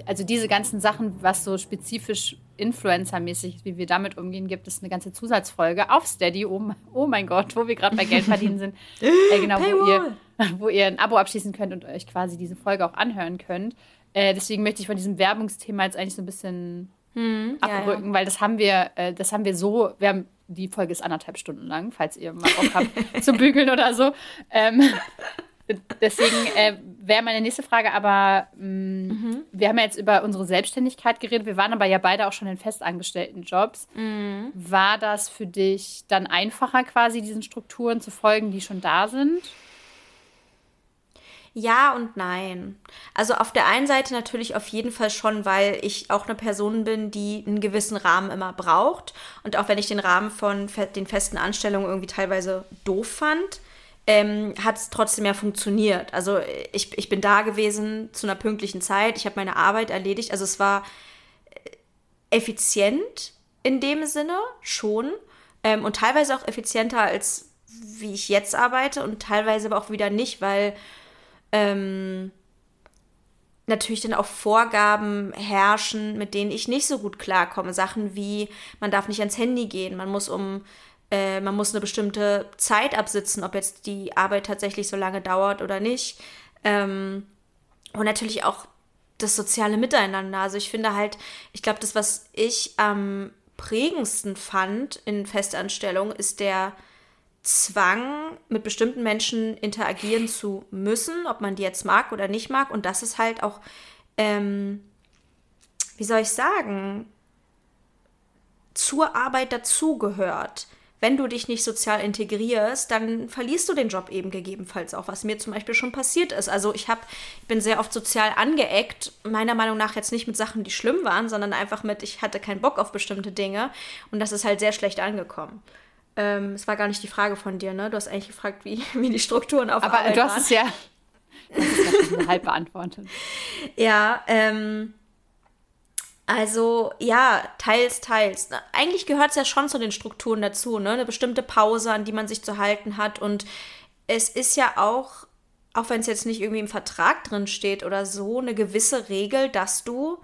also diese ganzen Sachen, was so spezifisch Influencer-mäßig, wie wir damit umgehen, gibt es eine ganze Zusatzfolge auf Steady. Oh, oh mein Gott, wo wir gerade bei Geld verdienen sind. äh, genau, wo ihr, wo ihr ein Abo abschließen könnt und euch quasi diese Folge auch anhören könnt. Äh, deswegen möchte ich von diesem Werbungsthema jetzt eigentlich so ein bisschen hm, abrücken, ja, ja. weil das haben wir, äh, das haben wir so, wir haben, die Folge ist anderthalb Stunden lang, falls ihr mal Bock habt zu bügeln oder so. Ähm, Deswegen äh, wäre meine nächste Frage, aber mh, mm, mhm. wir haben ja jetzt über unsere Selbstständigkeit geredet. Wir waren aber ja beide auch schon in festangestellten Jobs. Mhm. War das für dich dann einfacher, quasi diesen Strukturen zu folgen, die schon da sind? Ja und nein. Also auf der einen Seite natürlich auf jeden Fall schon, weil ich auch eine Person bin, die einen gewissen Rahmen immer braucht. Und auch wenn ich den Rahmen von den festen Anstellungen irgendwie teilweise doof fand, ähm, hat es trotzdem ja funktioniert. Also ich, ich bin da gewesen zu einer pünktlichen Zeit, ich habe meine Arbeit erledigt. Also es war äh, effizient in dem Sinne schon ähm, und teilweise auch effizienter als wie ich jetzt arbeite und teilweise aber auch wieder nicht, weil ähm, natürlich dann auch Vorgaben herrschen, mit denen ich nicht so gut klarkomme. Sachen wie, man darf nicht ans Handy gehen, man muss um äh, man muss eine bestimmte Zeit absitzen, ob jetzt die Arbeit tatsächlich so lange dauert oder nicht. Ähm, und natürlich auch das soziale Miteinander. Also ich finde halt, ich glaube, das, was ich am prägendsten fand in Festanstellung, ist der Zwang, mit bestimmten Menschen interagieren zu müssen, ob man die jetzt mag oder nicht mag. Und das ist halt auch, ähm, wie soll ich sagen, zur Arbeit dazugehört wenn du dich nicht sozial integrierst, dann verlierst du den Job eben gegebenenfalls auch, was mir zum Beispiel schon passiert ist. Also ich habe, ich bin sehr oft sozial angeeckt, meiner Meinung nach jetzt nicht mit Sachen, die schlimm waren, sondern einfach mit, ich hatte keinen Bock auf bestimmte Dinge und das ist halt sehr schlecht angekommen. Ähm, es war gar nicht die Frage von dir, ne? Du hast eigentlich gefragt, wie, wie die Strukturen auf Aber Arbeit du hast es ja, das ist ja halb beantwortet. Ja, ähm, also ja, teils, teils. Eigentlich gehört es ja schon zu den Strukturen dazu, ne? Eine bestimmte Pause, an die man sich zu halten hat. Und es ist ja auch, auch wenn es jetzt nicht irgendwie im Vertrag drin steht oder so, eine gewisse Regel, dass du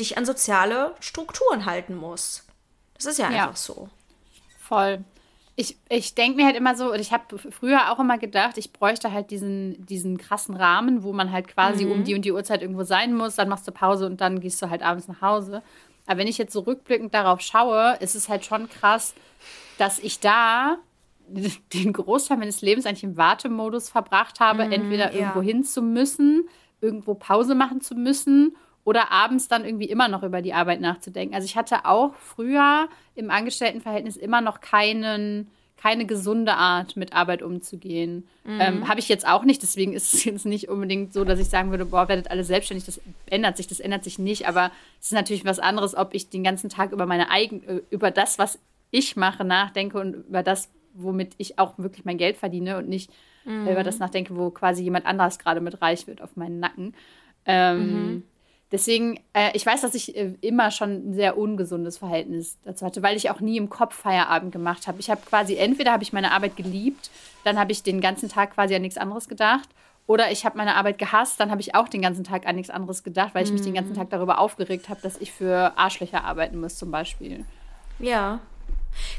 dich an soziale Strukturen halten musst. Das ist ja, ja. einfach so. Voll ich, ich denke mir halt immer so, und ich habe früher auch immer gedacht, ich bräuchte halt diesen, diesen krassen Rahmen, wo man halt quasi mhm. um die und die Uhrzeit irgendwo sein muss, dann machst du Pause und dann gehst du halt abends nach Hause. Aber wenn ich jetzt so rückblickend darauf schaue, ist es halt schon krass, dass ich da den Großteil meines Lebens eigentlich im Wartemodus verbracht habe, mhm, entweder ja. irgendwo hin zu müssen, irgendwo Pause machen zu müssen oder abends dann irgendwie immer noch über die Arbeit nachzudenken. Also ich hatte auch früher im Angestelltenverhältnis immer noch keinen, keine gesunde Art, mit Arbeit umzugehen. Mhm. Ähm, Habe ich jetzt auch nicht, deswegen ist es jetzt nicht unbedingt so, dass ich sagen würde, boah, werdet alle selbstständig, das ändert sich, das ändert sich nicht, aber es ist natürlich was anderes, ob ich den ganzen Tag über meine eigen, äh, über das, was ich mache, nachdenke und über das, womit ich auch wirklich mein Geld verdiene und nicht mhm. über das nachdenke, wo quasi jemand anderes gerade mit reich wird auf meinen Nacken. Ähm, mhm. Deswegen, äh, ich weiß, dass ich äh, immer schon ein sehr ungesundes Verhältnis dazu hatte, weil ich auch nie im Kopf Feierabend gemacht habe. Ich habe quasi, entweder habe ich meine Arbeit geliebt, dann habe ich den ganzen Tag quasi an nichts anderes gedacht. Oder ich habe meine Arbeit gehasst, dann habe ich auch den ganzen Tag an nichts anderes gedacht, weil ich mich den ganzen mhm. Tag darüber aufgeregt habe, dass ich für Arschlöcher arbeiten muss, zum Beispiel. Ja.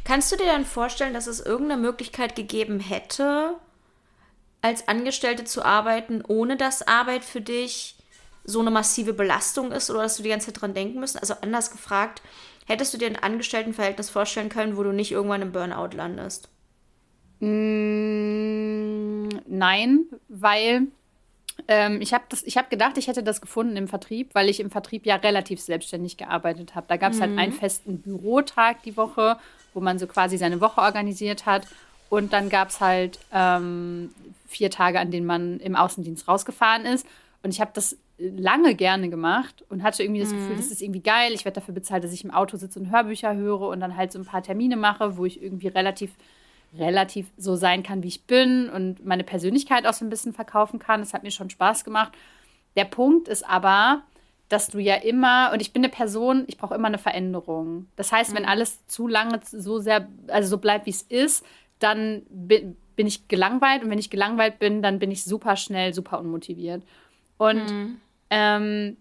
Kannst du dir dann vorstellen, dass es irgendeine Möglichkeit gegeben hätte, als Angestellte zu arbeiten, ohne dass Arbeit für dich so eine massive Belastung ist oder dass du die ganze Zeit dran denken musst? Also anders gefragt, hättest du dir ein Angestelltenverhältnis vorstellen können, wo du nicht irgendwann im Burnout landest? Mm, nein, weil ähm, ich habe hab gedacht, ich hätte das gefunden im Vertrieb, weil ich im Vertrieb ja relativ selbstständig gearbeitet habe. Da gab es mhm. halt einen festen Bürotag die Woche, wo man so quasi seine Woche organisiert hat. Und dann gab es halt ähm, vier Tage, an denen man im Außendienst rausgefahren ist. Und ich habe das lange gerne gemacht und hatte irgendwie das mhm. Gefühl, das ist irgendwie geil. Ich werde dafür bezahlt, dass ich im Auto sitze und Hörbücher höre und dann halt so ein paar Termine mache, wo ich irgendwie relativ, relativ so sein kann, wie ich bin und meine Persönlichkeit auch so ein bisschen verkaufen kann. Das hat mir schon Spaß gemacht. Der Punkt ist aber, dass du ja immer, und ich bin eine Person, ich brauche immer eine Veränderung. Das heißt, mhm. wenn alles zu lange so sehr, also so bleibt, wie es ist, dann bin, bin ich gelangweilt und wenn ich gelangweilt bin, dann bin ich super schnell, super unmotiviert. Und mhm. Ähm,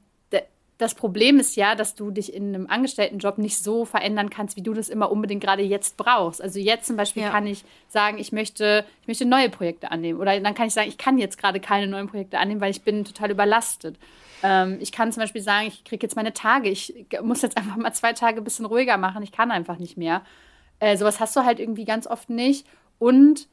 das Problem ist ja, dass du dich in einem Angestelltenjob nicht so verändern kannst, wie du das immer unbedingt gerade jetzt brauchst. Also jetzt zum Beispiel ja. kann ich sagen, ich möchte, ich möchte neue Projekte annehmen. Oder dann kann ich sagen, ich kann jetzt gerade keine neuen Projekte annehmen, weil ich bin total überlastet. Ähm, ich kann zum Beispiel sagen, ich kriege jetzt meine Tage. Ich muss jetzt einfach mal zwei Tage ein bisschen ruhiger machen. Ich kann einfach nicht mehr. Äh, sowas hast du halt irgendwie ganz oft nicht. Und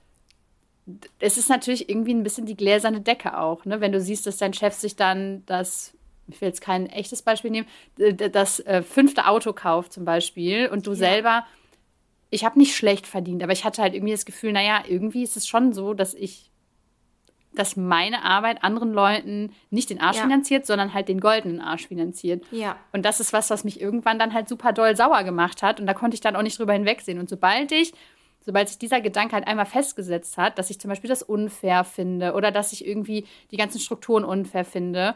es ist natürlich irgendwie ein bisschen die gläserne Decke auch, ne? Wenn du siehst, dass dein Chef sich dann das, ich will jetzt kein echtes Beispiel nehmen, das äh, fünfte Auto kauft zum Beispiel und du ja. selber, ich habe nicht schlecht verdient, aber ich hatte halt irgendwie das Gefühl, naja, irgendwie ist es schon so, dass ich, dass meine Arbeit anderen Leuten nicht den Arsch ja. finanziert, sondern halt den goldenen Arsch finanziert. Ja. Und das ist was, was mich irgendwann dann halt super doll sauer gemacht hat und da konnte ich dann auch nicht drüber hinwegsehen. Und sobald ich sobald sich dieser Gedanke halt einmal festgesetzt hat, dass ich zum Beispiel das unfair finde oder dass ich irgendwie die ganzen Strukturen unfair finde,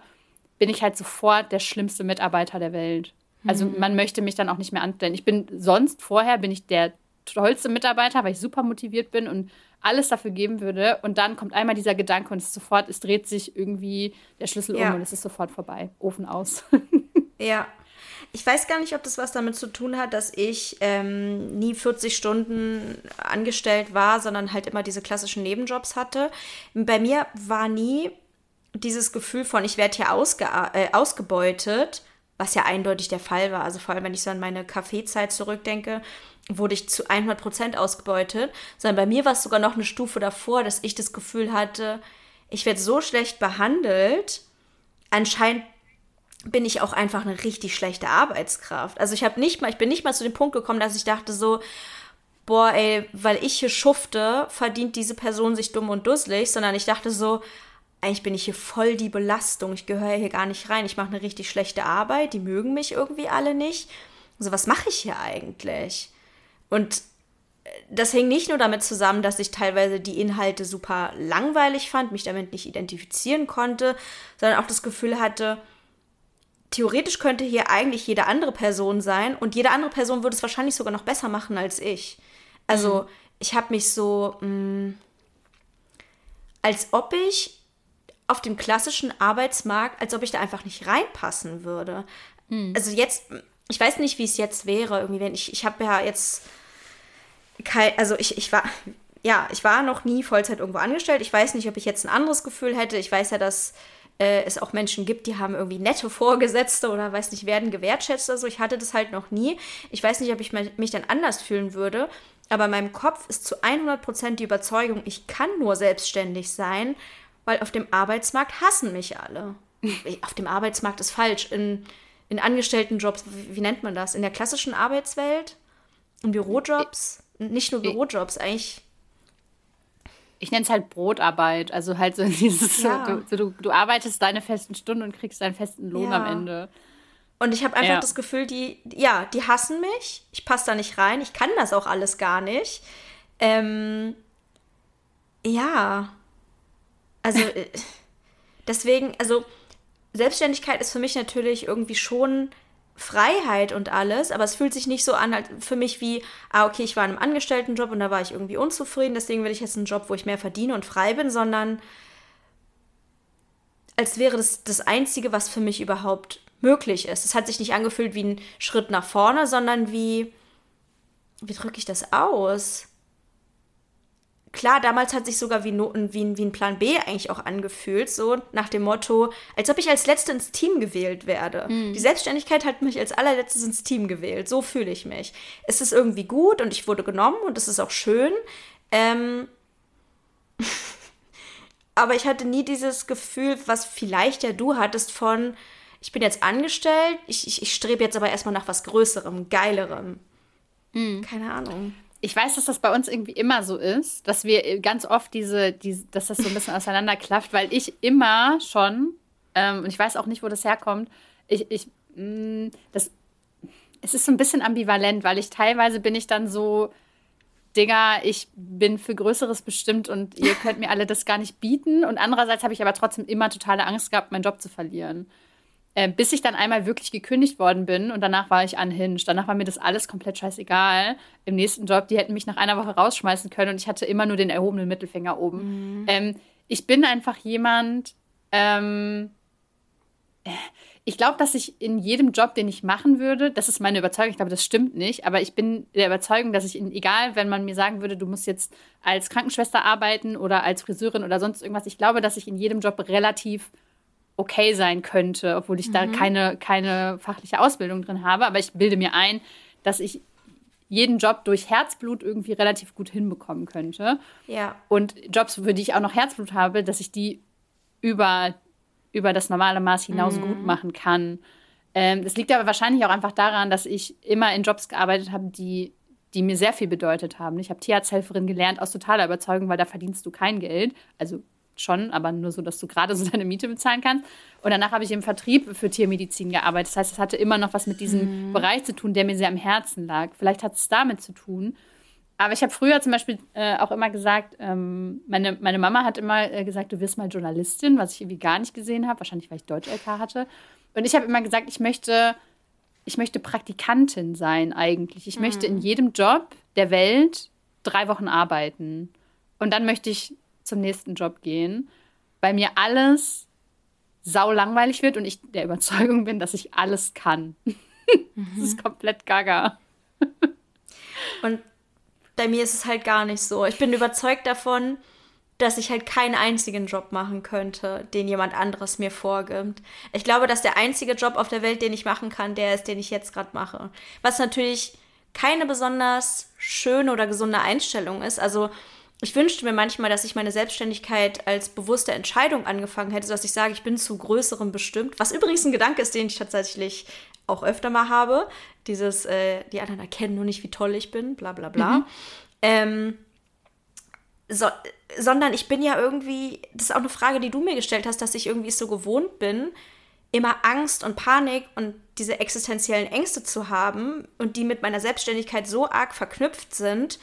bin ich halt sofort der schlimmste Mitarbeiter der Welt. Also mhm. man möchte mich dann auch nicht mehr anstellen. Ich bin sonst vorher bin ich der tollste Mitarbeiter, weil ich super motiviert bin und alles dafür geben würde. Und dann kommt einmal dieser Gedanke und es ist sofort, es dreht sich irgendwie der Schlüssel ja. um und es ist sofort vorbei. Ofen aus. ja, ich weiß gar nicht, ob das was damit zu tun hat, dass ich ähm, nie 40 Stunden angestellt war, sondern halt immer diese klassischen Nebenjobs hatte. Bei mir war nie dieses Gefühl von, ich werde hier ausge äh, ausgebeutet, was ja eindeutig der Fall war. Also vor allem, wenn ich so an meine Kaffeezeit zurückdenke, wurde ich zu 100 Prozent ausgebeutet, sondern bei mir war es sogar noch eine Stufe davor, dass ich das Gefühl hatte, ich werde so schlecht behandelt, anscheinend bin ich auch einfach eine richtig schlechte Arbeitskraft. Also ich habe nicht mal, ich bin nicht mal zu dem Punkt gekommen, dass ich dachte so, boah, ey, weil ich hier schufte, verdient diese Person sich dumm und dusselig, sondern ich dachte so, eigentlich bin ich hier voll die Belastung. Ich gehöre hier gar nicht rein. Ich mache eine richtig schlechte Arbeit. Die mögen mich irgendwie alle nicht. Also was mache ich hier eigentlich? Und äh, das hängt nicht nur damit zusammen, dass ich teilweise die Inhalte super langweilig fand, mich damit nicht identifizieren konnte, sondern auch das Gefühl hatte, theoretisch könnte hier eigentlich jede andere Person sein und jede andere Person würde es wahrscheinlich sogar noch besser machen als ich. Also mhm. ich habe mich so, mh, mm, als ob ich auf dem klassischen Arbeitsmarkt, als ob ich da einfach nicht reinpassen würde. Mhm. Also jetzt, ich weiß nicht, wie es jetzt wäre, irgendwie, wenn ich, ich habe ja jetzt kein, also ich, ich war, ja, ich war noch nie Vollzeit irgendwo angestellt. Ich weiß nicht, ob ich jetzt ein anderes Gefühl hätte. Ich weiß ja, dass äh, es auch Menschen gibt, die haben irgendwie nette Vorgesetzte oder weiß nicht, werden gewertschätzt oder so. Ich hatte das halt noch nie. Ich weiß nicht, ob ich mich dann anders fühlen würde. Aber in meinem Kopf ist zu 100% die Überzeugung, ich kann nur selbstständig sein, weil auf dem Arbeitsmarkt hassen mich alle. auf dem Arbeitsmarkt ist falsch. In, in Angestelltenjobs, wie, wie nennt man das? In der klassischen Arbeitswelt? In Bürojobs? Nicht nur Bürojobs, eigentlich ich nenne es halt Brotarbeit. Also halt so dieses, ja. du, so, du, du, arbeitest deine festen Stunden und kriegst deinen festen Lohn ja. am Ende. Und ich habe einfach ja. das Gefühl, die, ja, die hassen mich. Ich passe da nicht rein. Ich kann das auch alles gar nicht. Ähm, ja. Also, äh, deswegen, also, Selbstständigkeit ist für mich natürlich irgendwie schon Freiheit und alles, aber es fühlt sich nicht so an als für mich wie, ah, okay, ich war in einem Angestelltenjob und da war ich irgendwie unzufrieden, deswegen will ich jetzt einen Job, wo ich mehr verdiene und frei bin, sondern als wäre das das Einzige, was für mich überhaupt möglich ist. Es hat sich nicht angefühlt wie ein Schritt nach vorne, sondern wie, wie drücke ich das aus? Klar, damals hat sich sogar wie, Noten, wie, wie ein Plan B eigentlich auch angefühlt, so nach dem Motto, als ob ich als Letzte ins Team gewählt werde. Mhm. Die Selbstständigkeit hat mich als allerletztes ins Team gewählt. So fühle ich mich. Es ist irgendwie gut und ich wurde genommen und es ist auch schön. Ähm Aber ich hatte nie dieses Gefühl, was vielleicht ja du hattest von, ich bin jetzt angestellt, ich, ich, ich strebe jetzt aber erstmal nach was Größerem, Geilerem. Mhm. Keine Ahnung ich weiß, dass das bei uns irgendwie immer so ist, dass wir ganz oft diese, diese dass das so ein bisschen auseinanderklafft, weil ich immer schon, ähm, und ich weiß auch nicht, wo das herkommt, ich, ich, mh, mm, das, es ist so ein bisschen ambivalent, weil ich teilweise bin ich dann so, Digga, ich bin für Größeres bestimmt und ihr könnt mir alle das gar nicht bieten. Und andererseits habe ich aber trotzdem immer totale Angst gehabt, meinen Job zu verlieren. Äh, bis ich dann einmal wirklich gekündigt worden bin und danach war ich unhinged. Danach war mir das alles komplett scheißegal. Im nächsten Job, die hätten mich nach einer Woche rausschmeißen können und ich hatte immer nur den erhobenen Mittelfinger oben. Mhm. Ähm, ich bin einfach jemand, ähm, ich glaube, dass ich in jedem Job, den ich machen würde, das ist meine Überzeugung, ich glaube, das stimmt nicht, aber ich bin der Überzeugung, dass ich in, egal, wenn man mir sagen würde, du musst jetzt als Krankenschwester arbeiten oder als Friseurin oder sonst irgendwas, ich glaube, dass ich in jedem Job relativ okay sein könnte, obwohl ich mhm. da keine, keine fachliche Ausbildung drin habe. Aber ich bilde mir ein, dass ich jeden Job durch Herzblut irgendwie relativ gut hinbekommen könnte. Ja. Und Jobs, für die ich auch noch Herzblut habe, dass ich die über, über das normale Maß hinaus mhm. gut machen kann. Ähm, das liegt aber wahrscheinlich auch einfach daran, dass ich immer in Jobs gearbeitet habe, die, die mir sehr viel bedeutet haben. Ich habe Tierarzthelferin gelernt aus totaler Überzeugung, weil da verdienst du kein Geld. Also schon, aber nur so, dass du gerade so deine Miete bezahlen kannst. Und danach habe ich im Vertrieb für Tiermedizin gearbeitet. Das heißt, es hatte immer noch was mit diesem mhm. Bereich zu tun, der mir sehr am Herzen lag. Vielleicht hat es damit zu tun. Aber ich habe früher zum Beispiel äh, auch immer gesagt, ähm, meine, meine Mama hat immer äh, gesagt, du wirst mal Journalistin, was ich irgendwie gar nicht gesehen habe, wahrscheinlich weil ich Deutsch-LK hatte. Und ich habe immer gesagt, ich möchte, ich möchte Praktikantin sein eigentlich. Ich mhm. möchte in jedem Job der Welt drei Wochen arbeiten. Und dann möchte ich zum nächsten Job gehen, weil mir alles sau langweilig wird und ich der Überzeugung bin, dass ich alles kann. Mhm. das ist komplett gaga. und bei mir ist es halt gar nicht so. Ich bin überzeugt davon, dass ich halt keinen einzigen Job machen könnte, den jemand anderes mir vorgibt. Ich glaube, dass der einzige Job auf der Welt, den ich machen kann, der ist, den ich jetzt gerade mache. Was natürlich keine besonders schöne oder gesunde Einstellung ist. Also ich wünschte mir manchmal, dass ich meine Selbstständigkeit als bewusste Entscheidung angefangen hätte, dass ich sage, ich bin zu Größerem bestimmt. Was übrigens ein Gedanke ist, den ich tatsächlich auch öfter mal habe. Dieses, äh, die anderen erkennen nur nicht, wie toll ich bin, bla bla bla. Mhm. Ähm, so, sondern ich bin ja irgendwie, das ist auch eine Frage, die du mir gestellt hast, dass ich irgendwie so gewohnt bin, immer Angst und Panik und diese existenziellen Ängste zu haben und die mit meiner Selbstständigkeit so arg verknüpft sind,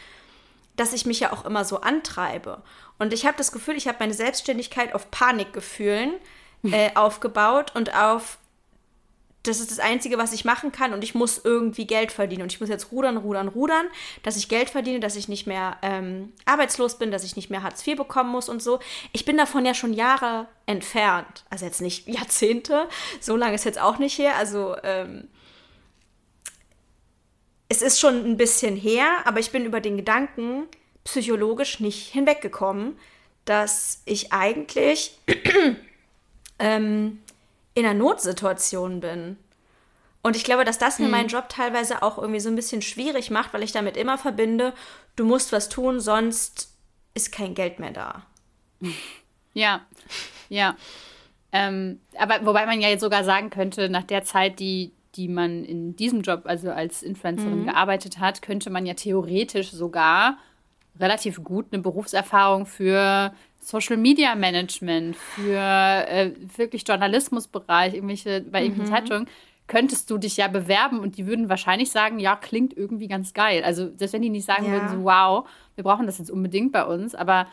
dass ich mich ja auch immer so antreibe. Und ich habe das Gefühl, ich habe meine Selbstständigkeit auf Panikgefühlen äh, aufgebaut und auf das ist das Einzige, was ich machen kann und ich muss irgendwie Geld verdienen. Und ich muss jetzt rudern, rudern, rudern, dass ich Geld verdiene, dass ich nicht mehr ähm, arbeitslos bin, dass ich nicht mehr Hartz IV bekommen muss und so. Ich bin davon ja schon Jahre entfernt. Also jetzt nicht Jahrzehnte, so lange ist jetzt auch nicht her. Also ähm, es ist schon ein bisschen her, aber ich bin über den Gedanken psychologisch nicht hinweggekommen, dass ich eigentlich ähm, in einer Notsituation bin. Und ich glaube, dass das mir hm. meinen Job teilweise auch irgendwie so ein bisschen schwierig macht, weil ich damit immer verbinde, du musst was tun, sonst ist kein Geld mehr da. Ja, ja. Ähm, aber wobei man ja jetzt sogar sagen könnte, nach der Zeit, die, die man in diesem Job, also als Influencerin mhm. gearbeitet hat, könnte man ja theoretisch sogar relativ gut eine Berufserfahrung für Social Media Management, für äh, wirklich Journalismusbereich, irgendwelche, bei irgendwelchen mhm. Zeitungen, könntest du dich ja bewerben und die würden wahrscheinlich sagen, ja, klingt irgendwie ganz geil. Also, selbst wenn die nicht sagen ja. würden, so, wow, wir brauchen das jetzt unbedingt bei uns, aber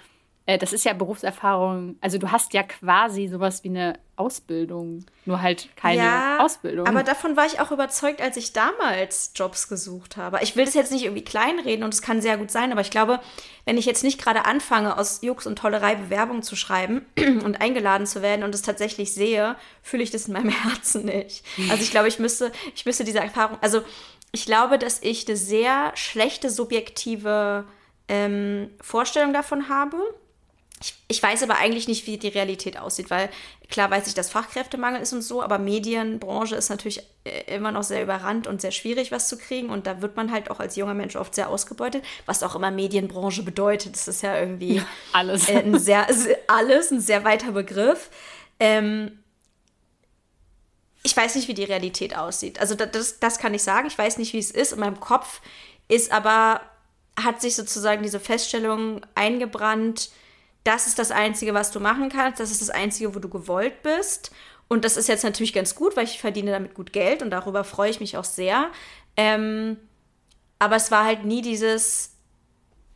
äh, das ist ja Berufserfahrung. Also du hast ja quasi sowas wie eine Ausbildung, nur halt keine ja, Ausbildung. Aber davon war ich auch überzeugt, als ich damals Jobs gesucht habe. Ich will das jetzt nicht irgendwie kleinreden und es kann sehr gut sein, aber ich glaube, wenn ich jetzt nicht gerade anfange, aus Jux und Tollerei Bewerbung zu schreiben und eingeladen zu werden und es tatsächlich sehe, fühle ich das in meinem Herzen nicht. Also ich glaube, ich müsste, ich müsste diese Erfahrung, also ich glaube, dass ich eine sehr schlechte subjektive ähm, Vorstellung davon habe ich, ich, weiß aber eigentlich nicht, wie die Realität aussieht, weil klar weiß ich, dass Fachkräftemangel ist und so, aber Medienbranche ist natürlich äh, immer noch sehr überrannt und sehr schwierig, was zu kriegen. Und da wird man halt auch als junger Mensch oft sehr ausgebeutet, was auch immer Medienbranche bedeutet. Das ist ja irgendwie ja, alles. Äh, ein sehr, alles, ein sehr weiter Begriff. Ähm, ich weiß nicht, wie die Realität aussieht. Also das, das kann ich sagen. Ich weiß nicht, wie es ist. In meinem Kopf ist aber, hat sich sozusagen diese Feststellung eingebrannt, das ist das Einzige, was du machen kannst, das ist das Einzige, wo du gewollt bist. Und das ist jetzt natürlich ganz gut, weil ich verdiene damit gut Geld und darüber freue ich mich auch sehr. Ähm, aber es war halt nie dieses,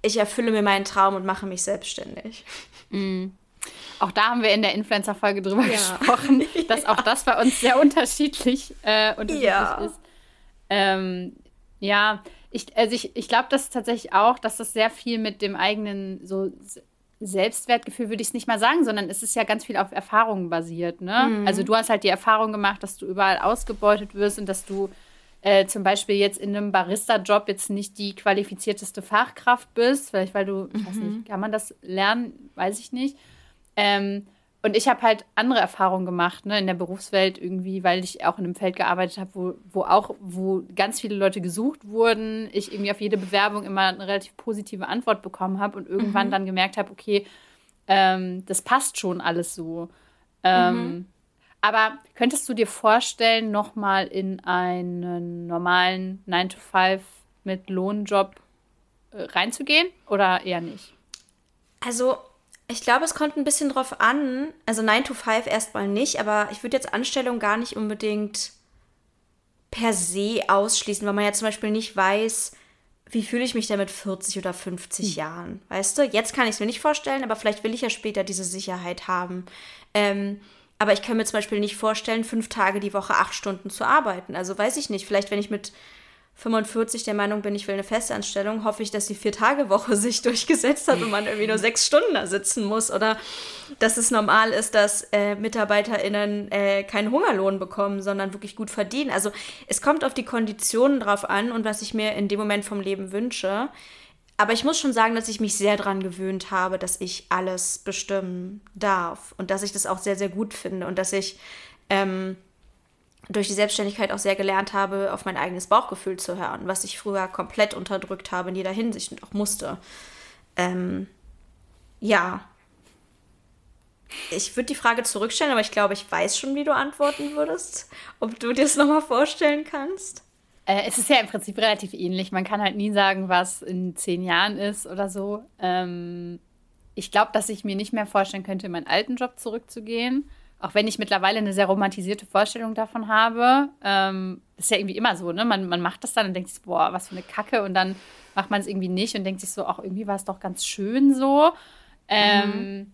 ich erfülle mir meinen Traum und mache mich selbstständig. Mm. Auch da haben wir in der Influencer-Folge drüber ja. gesprochen, dass ja. auch das bei uns sehr unterschiedlich, äh, unterschiedlich ja. ist. Ähm, ja, ich, also ich, ich glaube das tatsächlich auch, dass das sehr viel mit dem eigenen so Selbstwertgefühl würde ich es nicht mal sagen, sondern es ist ja ganz viel auf Erfahrungen basiert. Ne? Mhm. Also du hast halt die Erfahrung gemacht, dass du überall ausgebeutet wirst und dass du äh, zum Beispiel jetzt in einem Barista-Job jetzt nicht die qualifizierteste Fachkraft bist, vielleicht weil du, ich weiß nicht, mhm. kann man das lernen, weiß ich nicht. Ähm, und ich habe halt andere Erfahrungen gemacht, ne, in der Berufswelt irgendwie, weil ich auch in einem Feld gearbeitet habe, wo, wo auch, wo ganz viele Leute gesucht wurden, ich irgendwie auf jede Bewerbung immer eine relativ positive Antwort bekommen habe und irgendwann mhm. dann gemerkt habe, okay, ähm, das passt schon alles so. Ähm, mhm. Aber könntest du dir vorstellen, nochmal in einen normalen 9 to 5 mit Lohnjob äh, reinzugehen oder eher nicht? Also ich glaube, es kommt ein bisschen drauf an. Also 9 to 5 erstmal nicht, aber ich würde jetzt Anstellung gar nicht unbedingt per se ausschließen, weil man ja zum Beispiel nicht weiß, wie fühle ich mich denn mit 40 oder 50 hm. Jahren. Weißt du, jetzt kann ich es mir nicht vorstellen, aber vielleicht will ich ja später diese Sicherheit haben. Ähm, aber ich kann mir zum Beispiel nicht vorstellen, fünf Tage die Woche acht Stunden zu arbeiten. Also weiß ich nicht, vielleicht wenn ich mit 45 der Meinung bin, ich will eine Festanstellung, hoffe ich, dass die Vier-Tage-Woche sich durchgesetzt hat und man irgendwie nur sechs Stunden da sitzen muss. Oder dass es normal ist, dass äh, MitarbeiterInnen äh, keinen Hungerlohn bekommen, sondern wirklich gut verdienen. Also es kommt auf die Konditionen drauf an und was ich mir in dem Moment vom Leben wünsche. Aber ich muss schon sagen, dass ich mich sehr daran gewöhnt habe, dass ich alles bestimmen darf und dass ich das auch sehr, sehr gut finde und dass ich ähm, durch die Selbstständigkeit auch sehr gelernt habe, auf mein eigenes Bauchgefühl zu hören, was ich früher komplett unterdrückt habe in jeder Hinsicht und auch musste. Ähm, ja. ich würde die Frage zurückstellen, aber ich glaube, ich weiß schon, wie du antworten würdest. Ob du dir das nochmal vorstellen kannst? Äh, es ist ja im Prinzip relativ ähnlich. Man kann halt nie sagen, was in zehn Jahren ist oder so. Ähm, ich glaube, dass ich mir nicht mehr vorstellen könnte, in meinen alten Job zurückzugehen. Auch wenn ich mittlerweile eine sehr romantisierte Vorstellung davon habe. Ähm, ist ja irgendwie immer so, ne? Man, man macht das dann und denkt sich, boah, was für eine Kacke. Und dann macht man es irgendwie nicht und denkt sich so, auch irgendwie war es doch ganz schön so. Ähm, mhm.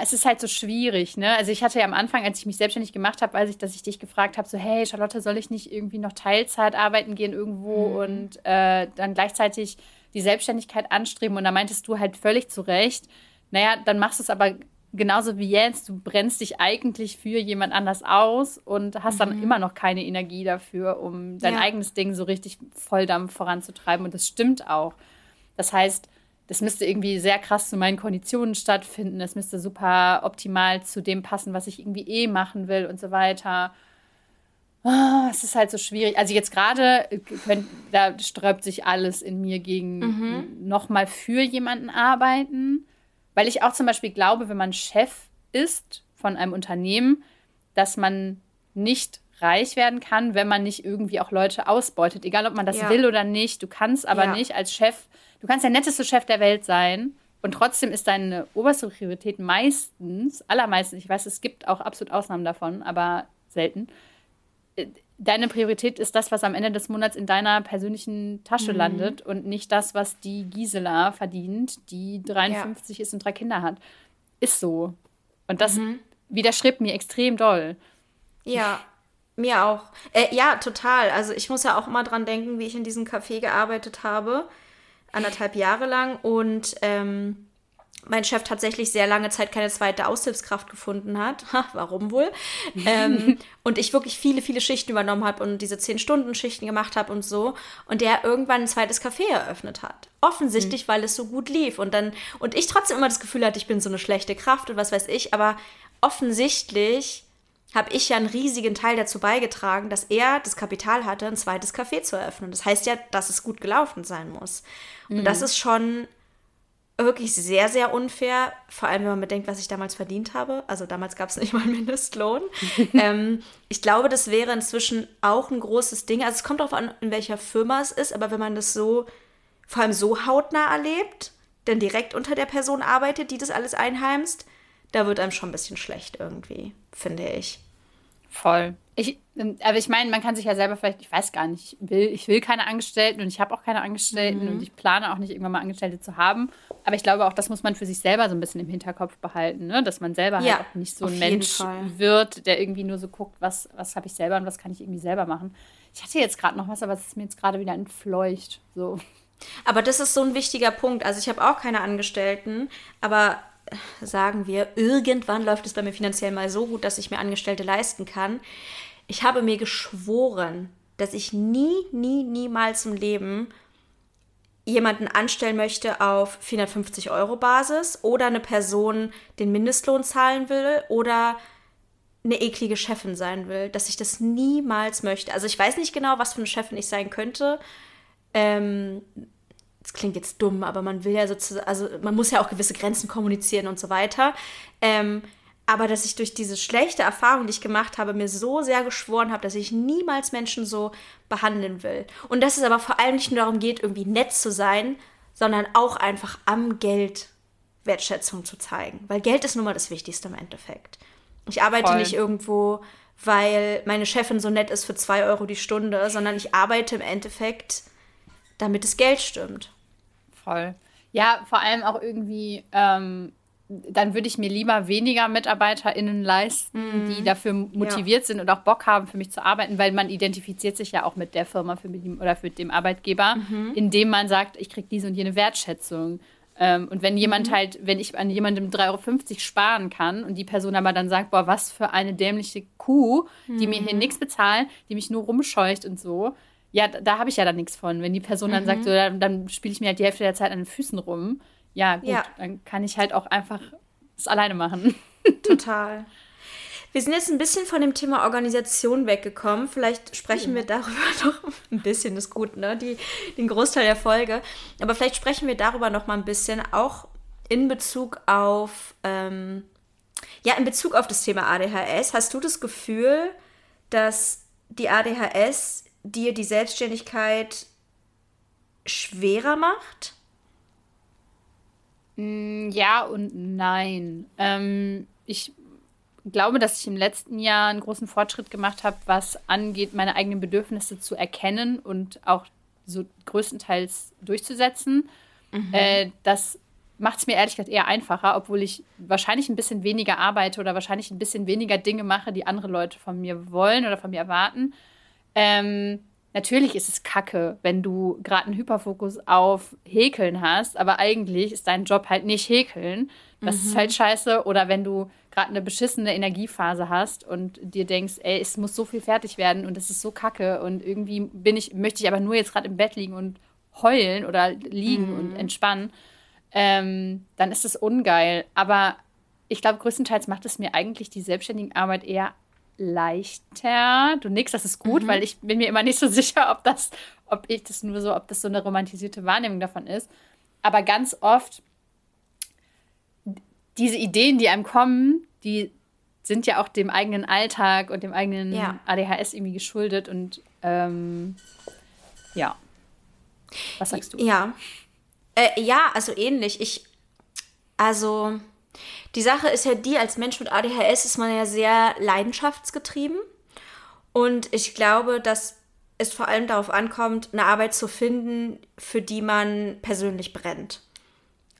Es ist halt so schwierig, ne? Also ich hatte ja am Anfang, als ich mich selbstständig gemacht habe, weiß ich, dass ich dich gefragt habe, so hey Charlotte, soll ich nicht irgendwie noch Teilzeit arbeiten gehen irgendwo mhm. und äh, dann gleichzeitig die Selbstständigkeit anstreben? Und da meintest du halt völlig zu Recht, naja, dann machst du es aber genauso wie jetzt, du brennst dich eigentlich für jemand anders aus und hast dann mhm. immer noch keine Energie dafür, um dein ja. eigenes Ding so richtig Volldampf voranzutreiben. Und das stimmt auch. Das heißt, das müsste irgendwie sehr krass zu meinen Konditionen stattfinden. Das müsste super optimal zu dem passen, was ich irgendwie eh machen will und so weiter. Oh, es ist halt so schwierig. Also jetzt gerade, da sträubt sich alles in mir gegen mhm. nochmal für jemanden arbeiten. Weil ich auch zum Beispiel glaube, wenn man Chef ist von einem Unternehmen, dass man nicht reich werden kann, wenn man nicht irgendwie auch Leute ausbeutet. Egal, ob man das ja. will oder nicht. Du kannst aber ja. nicht als Chef, du kannst der netteste Chef der Welt sein. Und trotzdem ist deine oberste Priorität meistens, allermeistens, ich weiß, es gibt auch absolut Ausnahmen davon, aber selten, äh, deine Priorität ist das, was am Ende des Monats in deiner persönlichen Tasche mhm. landet und nicht das, was die Gisela verdient, die 53 ja. ist und drei Kinder hat. Ist so. Und das mhm. widerstrebt mir extrem doll. Ja, mir auch. Äh, ja, total. Also ich muss ja auch immer dran denken, wie ich in diesem Café gearbeitet habe. Anderthalb Jahre lang. Und ähm, mein Chef tatsächlich sehr lange Zeit keine zweite Aushilfskraft gefunden hat. Ha, warum wohl? ähm, und ich wirklich viele, viele Schichten übernommen habe und diese Zehn-Stunden-Schichten gemacht habe und so. Und der irgendwann ein zweites Café eröffnet hat. Offensichtlich, mhm. weil es so gut lief. Und dann, und ich trotzdem immer das Gefühl hatte, ich bin so eine schlechte Kraft und was weiß ich. Aber offensichtlich habe ich ja einen riesigen Teil dazu beigetragen, dass er das Kapital hatte, ein zweites Café zu eröffnen. Das heißt ja, dass es gut gelaufen sein muss. Und mhm. das ist schon wirklich sehr, sehr unfair, vor allem wenn man bedenkt, was ich damals verdient habe. Also damals gab es nicht mal einen Mindestlohn. ähm, ich glaube, das wäre inzwischen auch ein großes Ding. Also es kommt darauf an, in welcher Firma es ist, aber wenn man das so, vor allem so hautnah erlebt, denn direkt unter der Person arbeitet, die das alles einheimst, da wird einem schon ein bisschen schlecht irgendwie, finde ich. Voll. Ich, aber ich meine, man kann sich ja selber vielleicht, ich weiß gar nicht, ich will, ich will keine Angestellten und ich habe auch keine Angestellten mhm. und ich plane auch nicht irgendwann mal Angestellte zu haben. Aber ich glaube auch, das muss man für sich selber so ein bisschen im Hinterkopf behalten, ne? dass man selber ja, halt auch nicht so ein Mensch wird, der irgendwie nur so guckt, was, was habe ich selber und was kann ich irgendwie selber machen. Ich hatte jetzt gerade noch was, aber es ist mir jetzt gerade wieder entfleucht. So. Aber das ist so ein wichtiger Punkt. Also ich habe auch keine Angestellten, aber sagen wir, irgendwann läuft es bei mir finanziell mal so gut, dass ich mir Angestellte leisten kann. Ich habe mir geschworen, dass ich nie, nie, niemals im Leben jemanden anstellen möchte auf 450 Euro Basis oder eine Person den Mindestlohn zahlen will oder eine eklige Chefin sein will, dass ich das niemals möchte. Also ich weiß nicht genau, was für eine Chefin ich sein könnte. Ähm, das klingt jetzt dumm, aber man will ja sozusagen, also man muss ja auch gewisse Grenzen kommunizieren und so weiter. Ähm, aber dass ich durch diese schlechte Erfahrung, die ich gemacht habe, mir so sehr geschworen habe, dass ich niemals Menschen so behandeln will. Und dass es aber vor allem nicht nur darum geht, irgendwie nett zu sein, sondern auch einfach am Geld Wertschätzung zu zeigen. Weil Geld ist nun mal das Wichtigste im Endeffekt. Ich arbeite Voll. nicht irgendwo, weil meine Chefin so nett ist für zwei Euro die Stunde, sondern ich arbeite im Endeffekt, damit das Geld stimmt voll. Ja, vor allem auch irgendwie, ähm, dann würde ich mir lieber weniger MitarbeiterInnen leisten, mhm. die dafür motiviert ja. sind und auch Bock haben, für mich zu arbeiten, weil man identifiziert sich ja auch mit der Firma für mich oder mit dem Arbeitgeber, mhm. indem man sagt, ich kriege diese und jene Wertschätzung. Ähm, und wenn jemand mhm. halt, wenn ich an jemandem 3,50 Euro sparen kann und die Person aber dann sagt, boah, was für eine dämliche Kuh, die mir hier mhm. nichts bezahlt, die mich nur rumscheucht und so, ja, da, da habe ich ja dann nichts von. Wenn die Person dann mhm. sagt, so, dann, dann spiele ich mir halt die Hälfte der Zeit an den Füßen rum, ja, gut, ja. dann kann ich halt auch einfach es alleine machen. Total. Wir sind jetzt ein bisschen von dem Thema Organisation weggekommen. Vielleicht sprechen wir darüber noch ein bisschen, ist gut, ne? Die, den Großteil der Folge. Aber vielleicht sprechen wir darüber noch mal ein bisschen, auch in Bezug auf, ähm, ja, in Bezug auf das Thema ADHS, hast du das Gefühl, dass die ADHS dir die Selbstständigkeit schwerer macht? Mm, ja und nein. Ähm, ich glaube, dass ich im letzten Jahr einen großen Fortschritt gemacht habe, was angeht, meine eigenen Bedürfnisse zu erkennen und auch so größtenteils durchzusetzen. Mhm. Äh, das macht es mir ehrlich gesagt eher einfacher, obwohl ich wahrscheinlich ein bisschen weniger arbeite oder wahrscheinlich ein bisschen weniger Dinge mache, die andere Leute von mir wollen oder von mir erwarten. Ähm, natürlich ist es kacke, wenn du gerade einen Hyperfokus auf Häkeln hast, aber eigentlich ist dein Job halt nicht Häkeln. Das mhm. ist halt scheiße. Oder wenn du gerade eine beschissene Energiephase hast und dir denkst, ey, es muss so viel fertig werden und es ist so kacke und irgendwie bin ich, möchte ich aber nur jetzt gerade im Bett liegen und heulen oder liegen mhm. und entspannen, ähm, dann ist es ungeil. Aber ich glaube, größtenteils macht es mir eigentlich die selbstständige Arbeit eher leichter. Du nix, das ist gut, mhm. weil ich bin mir immer nicht so sicher, ob das, ob ich das nur so, ob das so eine romantisierte Wahrnehmung davon ist. Aber ganz oft diese Ideen, die einem kommen, die sind ja auch dem eigenen Alltag und dem eigenen ja. ADHS irgendwie geschuldet und ähm, ja. Was sagst du? Ja. Äh, ja, also ähnlich. Ich, also, die Sache ist ja die, als Mensch mit ADHS ist man ja sehr leidenschaftsgetrieben. Und ich glaube, dass es vor allem darauf ankommt, eine Arbeit zu finden, für die man persönlich brennt.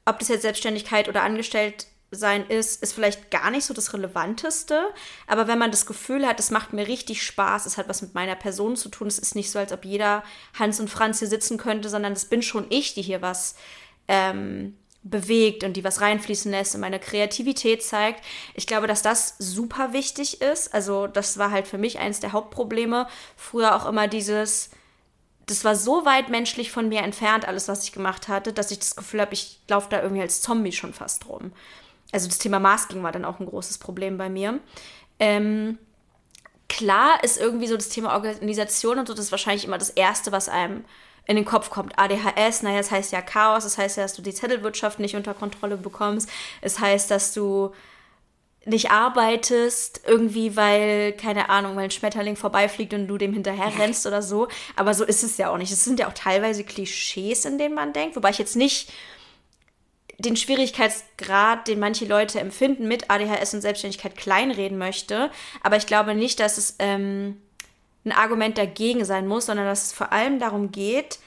Ob das jetzt Selbstständigkeit oder angestellt sein ist, ist vielleicht gar nicht so das Relevanteste. Aber wenn man das Gefühl hat, es macht mir richtig Spaß, es hat was mit meiner Person zu tun, es ist nicht so, als ob jeder Hans und Franz hier sitzen könnte, sondern es bin schon ich, die hier was ähm, bewegt und die was reinfließen lässt und meine Kreativität zeigt. Ich glaube, dass das super wichtig ist. Also das war halt für mich eines der Hauptprobleme. Früher auch immer dieses, das war so weit menschlich von mir entfernt, alles, was ich gemacht hatte, dass ich das Gefühl habe, ich laufe da irgendwie als Zombie schon fast rum also das Thema Masking war dann auch ein großes Problem bei mir. Ähm, klar ist irgendwie so das Thema Organisation und so, das ist wahrscheinlich immer das Erste, was einem in den Kopf kommt. ADHS, naja, das heißt ja Chaos, das heißt ja, dass du die Zettelwirtschaft nicht unter Kontrolle bekommst. Es heißt, dass du nicht arbeitest, irgendwie, weil, keine Ahnung, weil ein Schmetterling vorbeifliegt und du dem hinterher rennst oder so. Aber so ist es ja auch nicht. Es sind ja auch teilweise Klischees, in denen man denkt, wobei ich jetzt nicht den Schwierigkeitsgrad, den manche Leute empfinden mit ADHS und Selbstständigkeit kleinreden möchte. Aber ich glaube nicht, dass es ähm, ein Argument dagegen sein muss, sondern dass es vor allem darum geht,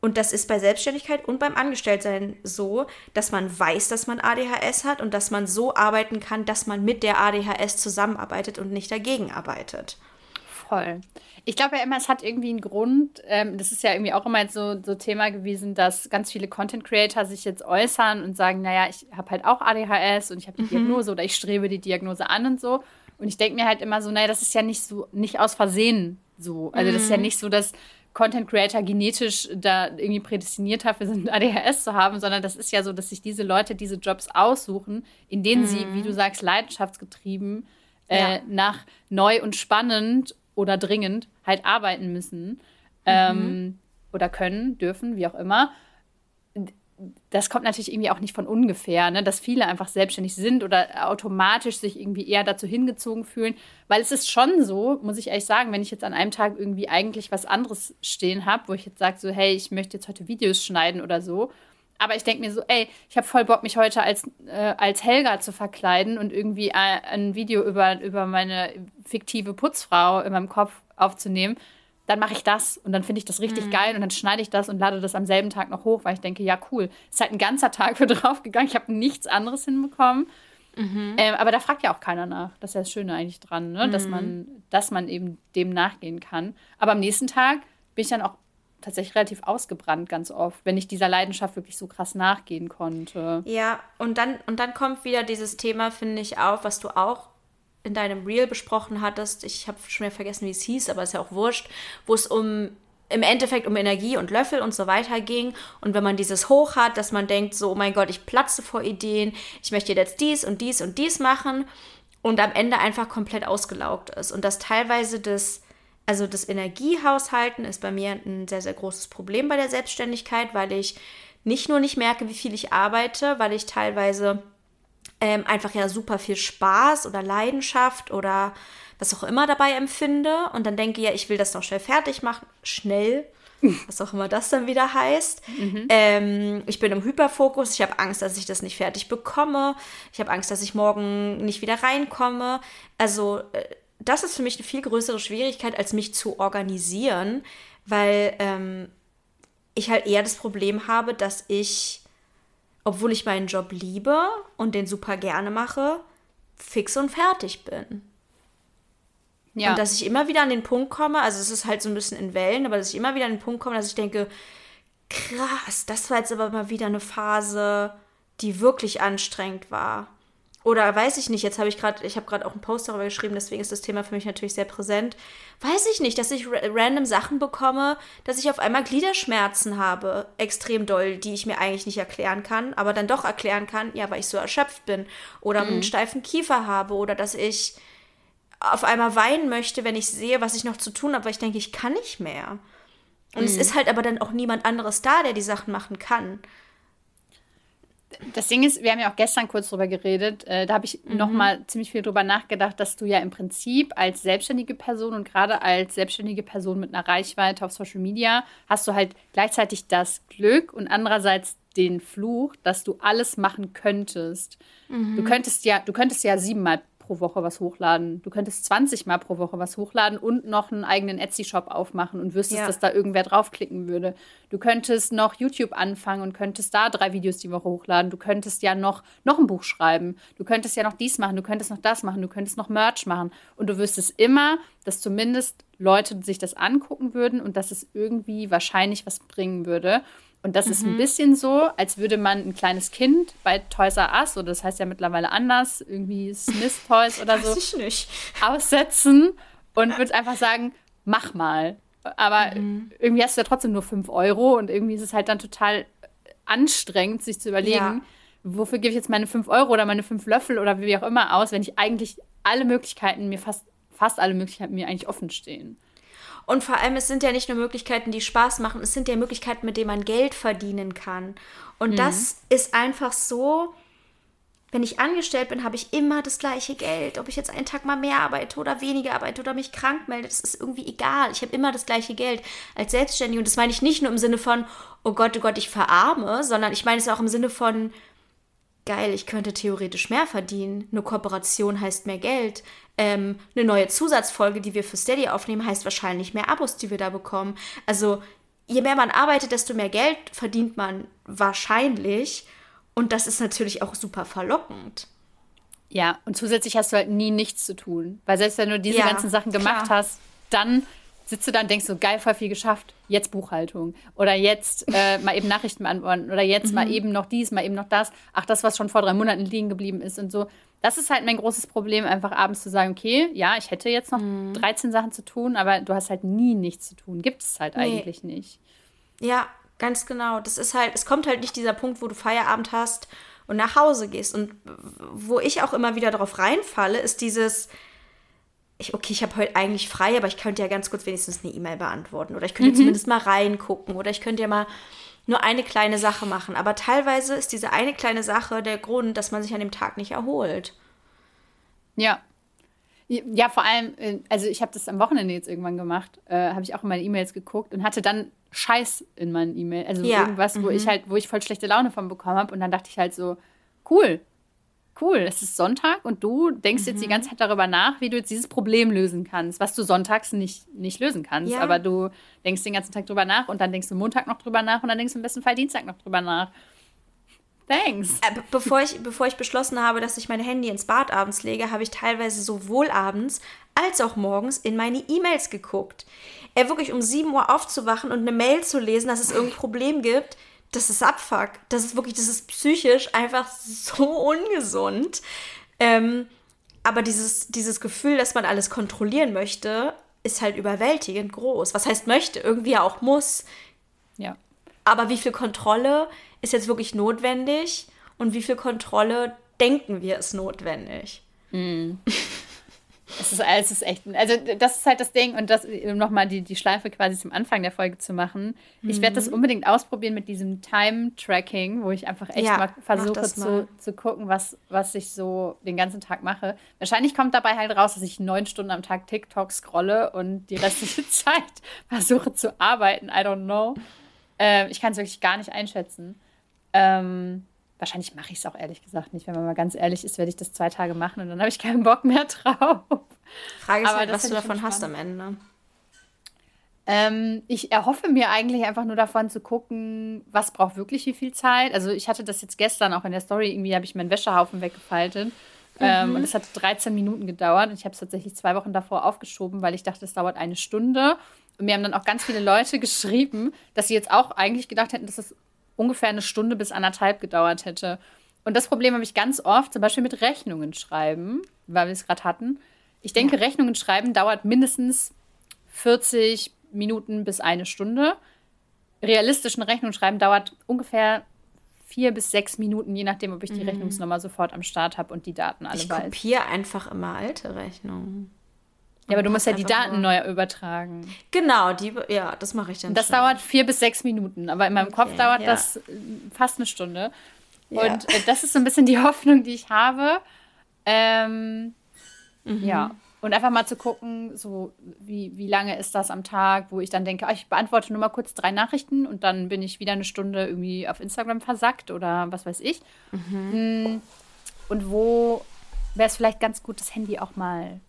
und das ist bei Selbstständigkeit und beim Angestelltsein so, dass man weiß, dass man ADHS hat und dass man so arbeiten kann, dass man mit der ADHS zusammenarbeitet und nicht dagegen arbeitet. Voll. Ich glaube ja immer, es hat irgendwie einen Grund. Ähm, das ist ja irgendwie auch immer so, so Thema gewesen, dass ganz viele Content Creator sich jetzt äußern und sagen, naja, ich habe halt auch ADHS und ich habe die mhm. Diagnose oder ich strebe die Diagnose an und so. Und ich denke mir halt immer so, naja, das ist ja nicht so, nicht aus Versehen so. Also mhm. das ist ja mhm. nicht so, dass Content Creator genetisch da irgendwie prädestiniert dafür sind, ADHS zu haben, sondern das ist ja so, dass sich diese Leute diese Jobs aussuchen, in denen mhm. sie, wie du sagst, leidenschaftsgetrieben äh, ja. nach neu und spannend oder dringend halt arbeiten müssen mhm. ähm, oder können, dürfen, wie auch immer. Das kommt natürlich irgendwie auch nicht von ungefähr, ne? dass viele einfach selbstständig sind oder automatisch sich irgendwie eher dazu hingezogen fühlen. Weil es ist schon so, muss ich ehrlich sagen, wenn ich jetzt an einem Tag irgendwie eigentlich was anderes stehen habe, wo ich jetzt sage, so, hey, ich möchte jetzt heute Videos schneiden oder so, aber ich denke mir so, ey, ich habe voll Bock, mich heute als, äh, als Helga zu verkleiden und irgendwie äh, ein Video über, über meine fiktive Putzfrau in meinem Kopf aufzunehmen. Dann mache ich das und dann finde ich das richtig mhm. geil und dann schneide ich das und lade das am selben Tag noch hoch, weil ich denke, ja, cool. Ist halt ein ganzer Tag für draufgegangen. Ich habe nichts anderes hinbekommen. Mhm. Ähm, aber da fragt ja auch keiner nach. Das ist ja das Schöne eigentlich dran, ne? Mhm. dass, man, dass man eben dem nachgehen kann. Aber am nächsten Tag bin ich dann auch tatsächlich relativ ausgebrannt ganz oft, wenn ich dieser Leidenschaft wirklich so krass nachgehen konnte. Ja, und dann, und dann kommt wieder dieses Thema, finde ich, auf, was du auch in deinem Reel besprochen hattest. Ich habe schon wieder vergessen, wie es hieß, aber ist ja auch wurscht, wo es um im Endeffekt um Energie und Löffel und so weiter ging. Und wenn man dieses Hoch hat, dass man denkt, so, oh mein Gott, ich platze vor Ideen, ich möchte jetzt dies und dies und dies machen und am Ende einfach komplett ausgelaugt ist. Und dass teilweise das also das Energiehaushalten ist bei mir ein sehr, sehr großes Problem bei der Selbstständigkeit, weil ich nicht nur nicht merke, wie viel ich arbeite, weil ich teilweise ähm, einfach ja super viel Spaß oder Leidenschaft oder was auch immer dabei empfinde und dann denke, ja, ich will das noch schnell fertig machen, schnell, was auch immer das dann wieder heißt. Mhm. Ähm, ich bin im Hyperfokus, ich habe Angst, dass ich das nicht fertig bekomme, ich habe Angst, dass ich morgen nicht wieder reinkomme. Also äh, das ist für mich eine viel größere Schwierigkeit, als mich zu organisieren, weil ähm, ich halt eher das Problem habe, dass ich, obwohl ich meinen Job liebe und den super gerne mache, fix und fertig bin. Ja. Und dass ich immer wieder an den Punkt komme, also es ist halt so ein bisschen in Wellen, aber dass ich immer wieder an den Punkt komme, dass ich denke, krass, das war jetzt aber mal wieder eine Phase, die wirklich anstrengend war. Oder weiß ich nicht, jetzt habe ich gerade, ich habe gerade auch einen Post darüber geschrieben, deswegen ist das Thema für mich natürlich sehr präsent. Weiß ich nicht, dass ich random Sachen bekomme, dass ich auf einmal Gliederschmerzen habe, extrem doll, die ich mir eigentlich nicht erklären kann, aber dann doch erklären kann, ja, weil ich so erschöpft bin. Oder mhm. einen steifen Kiefer habe oder dass ich auf einmal weinen möchte, wenn ich sehe, was ich noch zu tun habe, weil ich denke, ich kann nicht mehr. Und mhm. es ist halt aber dann auch niemand anderes da, der die Sachen machen kann. Das Ding ist, wir haben ja auch gestern kurz drüber geredet, äh, da habe ich mhm. noch mal ziemlich viel drüber nachgedacht, dass du ja im Prinzip als selbstständige Person und gerade als selbstständige Person mit einer Reichweite auf Social Media hast du halt gleichzeitig das Glück und andererseits den Fluch, dass du alles machen könntest. Mhm. Du könntest ja, du könntest ja siebenmal pro Woche was hochladen. Du könntest 20 Mal pro Woche was hochladen und noch einen eigenen Etsy-Shop aufmachen und wüsstest, ja. dass da irgendwer draufklicken würde. Du könntest noch YouTube anfangen und könntest da drei Videos die Woche hochladen. Du könntest ja noch, noch ein Buch schreiben. Du könntest ja noch dies machen. Du könntest noch das machen. Du könntest noch Merch machen. Und du wüsstest immer, dass zumindest Leute sich das angucken würden und dass es irgendwie wahrscheinlich was bringen würde. Und das mhm. ist ein mhm. bisschen so, als würde man ein kleines Kind bei Toys R Us, oder das heißt ja mittlerweile anders, irgendwie Smith Toys oder so, aussetzen und würde einfach sagen, mach mal. Aber mhm. irgendwie hast du ja trotzdem nur 5 Euro und irgendwie ist es halt dann total anstrengend, sich zu überlegen, ja. wofür gebe ich jetzt meine 5 Euro oder meine 5 Löffel oder wie auch immer aus, wenn ich eigentlich alle Möglichkeiten mir fast, fast alle Möglichkeiten mir eigentlich offen stehen. Und vor allem, es sind ja nicht nur Möglichkeiten, die Spaß machen, es sind ja Möglichkeiten, mit denen man Geld verdienen kann. Und mhm. das ist einfach so, wenn ich angestellt bin, habe ich immer das gleiche Geld. Ob ich jetzt einen Tag mal mehr arbeite oder weniger arbeite oder mich krank melde, das ist irgendwie egal. Ich habe immer das gleiche Geld als Selbstständige. Und das meine ich nicht nur im Sinne von, oh Gott, oh Gott, ich verarme, sondern ich meine es auch im Sinne von, geil, ich könnte theoretisch mehr verdienen. Eine Kooperation heißt mehr Geld. Ähm, eine neue Zusatzfolge, die wir für Steady aufnehmen, heißt wahrscheinlich mehr Abos, die wir da bekommen. Also je mehr man arbeitet, desto mehr Geld verdient man wahrscheinlich. Und das ist natürlich auch super verlockend. Ja, und zusätzlich hast du halt nie nichts zu tun. Weil selbst wenn du diese ja, ganzen Sachen gemacht klar. hast, dann sitzt du da und denkst so, geil, voll viel geschafft, jetzt Buchhaltung. Oder jetzt äh, mal eben Nachrichten beantworten. Oder jetzt mhm. mal eben noch dies, mal eben noch das. Ach, das, was schon vor drei Monaten liegen geblieben ist und so. Das ist halt mein großes Problem, einfach abends zu sagen, okay, ja, ich hätte jetzt noch mhm. 13 Sachen zu tun, aber du hast halt nie nichts zu tun. Gibt es halt nee. eigentlich nicht. Ja, ganz genau. Das ist halt, es kommt halt nicht dieser Punkt, wo du Feierabend hast und nach Hause gehst. Und wo ich auch immer wieder drauf reinfalle, ist dieses, ich, okay, ich habe heute eigentlich frei, aber ich könnte ja ganz kurz wenigstens eine E-Mail beantworten oder ich könnte mhm. zumindest mal reingucken oder ich könnte ja mal nur eine kleine Sache machen. Aber teilweise ist diese eine kleine Sache der Grund, dass man sich an dem Tag nicht erholt. Ja. Ja, vor allem, äh, also ich habe das am Wochenende jetzt irgendwann gemacht, äh, habe ich auch in meine E-Mails geguckt und hatte dann Scheiß in meinen E-Mails. Also ja. irgendwas, wo mhm. ich halt, wo ich voll schlechte Laune von bekommen habe. Und dann dachte ich halt so, cool, cool, es ist Sonntag und du denkst mhm. jetzt die mhm. ganze Zeit darüber nach, wie du jetzt dieses Problem lösen kannst, was du sonntags nicht, nicht lösen kannst. Ja. Aber du denkst den ganzen Tag drüber nach und dann denkst du Montag noch drüber nach und dann denkst du im besten Fall Dienstag noch drüber nach. Thanks. Äh, bevor, ich, bevor ich beschlossen habe, dass ich mein Handy ins Bad abends lege, habe ich teilweise sowohl abends als auch morgens in meine E-Mails geguckt. Er wirklich um 7 Uhr aufzuwachen und eine Mail zu lesen, dass es irgendein Problem gibt, das ist Abfuck. Das ist wirklich, das ist psychisch einfach so ungesund. Ähm, aber dieses, dieses Gefühl, dass man alles kontrollieren möchte, ist halt überwältigend groß. Was heißt möchte? Irgendwie ja auch muss. Ja. Aber wie viel Kontrolle ist jetzt wirklich notwendig und wie viel Kontrolle denken wir ist notwendig? Mm. Es ist, es ist echt, also das ist halt das Ding und das, um nochmal die, die Schleife quasi zum Anfang der Folge zu machen. Mhm. Ich werde das unbedingt ausprobieren mit diesem Time-Tracking, wo ich einfach echt ja, mal versuche zu, zu gucken, was, was ich so den ganzen Tag mache. Wahrscheinlich kommt dabei halt raus, dass ich neun Stunden am Tag TikTok scrolle und die restliche Zeit versuche zu arbeiten. I don't know. Äh, ich kann es wirklich gar nicht einschätzen. Ähm, Wahrscheinlich mache ich es auch ehrlich gesagt nicht. Wenn man mal ganz ehrlich ist, werde ich das zwei Tage machen und dann habe ich keinen Bock mehr drauf. Frage ist halt, was du davon hast am Ende. Ähm, ich erhoffe mir eigentlich einfach nur davon zu gucken, was braucht wirklich wie viel Zeit. Also ich hatte das jetzt gestern auch in der Story, irgendwie habe ich meinen Wäschehaufen weggefaltet. Ähm, mhm. und es hat 13 Minuten gedauert und ich habe es tatsächlich zwei Wochen davor aufgeschoben, weil ich dachte, es dauert eine Stunde. Und mir haben dann auch ganz viele Leute geschrieben, dass sie jetzt auch eigentlich gedacht hätten, dass es ungefähr eine Stunde bis anderthalb gedauert hätte. Und das Problem habe ich ganz oft, zum Beispiel mit Rechnungen schreiben, weil wir es gerade hatten. Ich denke, ja. Rechnungen schreiben dauert mindestens 40 Minuten bis eine Stunde. Realistischen Rechnungen schreiben dauert ungefähr vier bis sechs Minuten, je nachdem, ob ich die mhm. Rechnungsnummer sofort am Start habe und die Daten alle ich weiß. Ich kopiere einfach immer alte Rechnungen. Ja, aber du musst ja die Daten neu übertragen. Genau, die, ja, das mache ich dann. Das schon. dauert vier bis sechs Minuten, aber in meinem okay, Kopf dauert ja. das äh, fast eine Stunde. Ja. Und äh, das ist so ein bisschen die Hoffnung, die ich habe. Ähm, mhm. Ja. Und einfach mal zu gucken, so wie, wie lange ist das am Tag, wo ich dann denke, ah, ich beantworte nur mal kurz drei Nachrichten und dann bin ich wieder eine Stunde irgendwie auf Instagram versackt oder was weiß ich. Mhm. Hm. Und wo wäre es vielleicht ganz gut, das Handy auch mal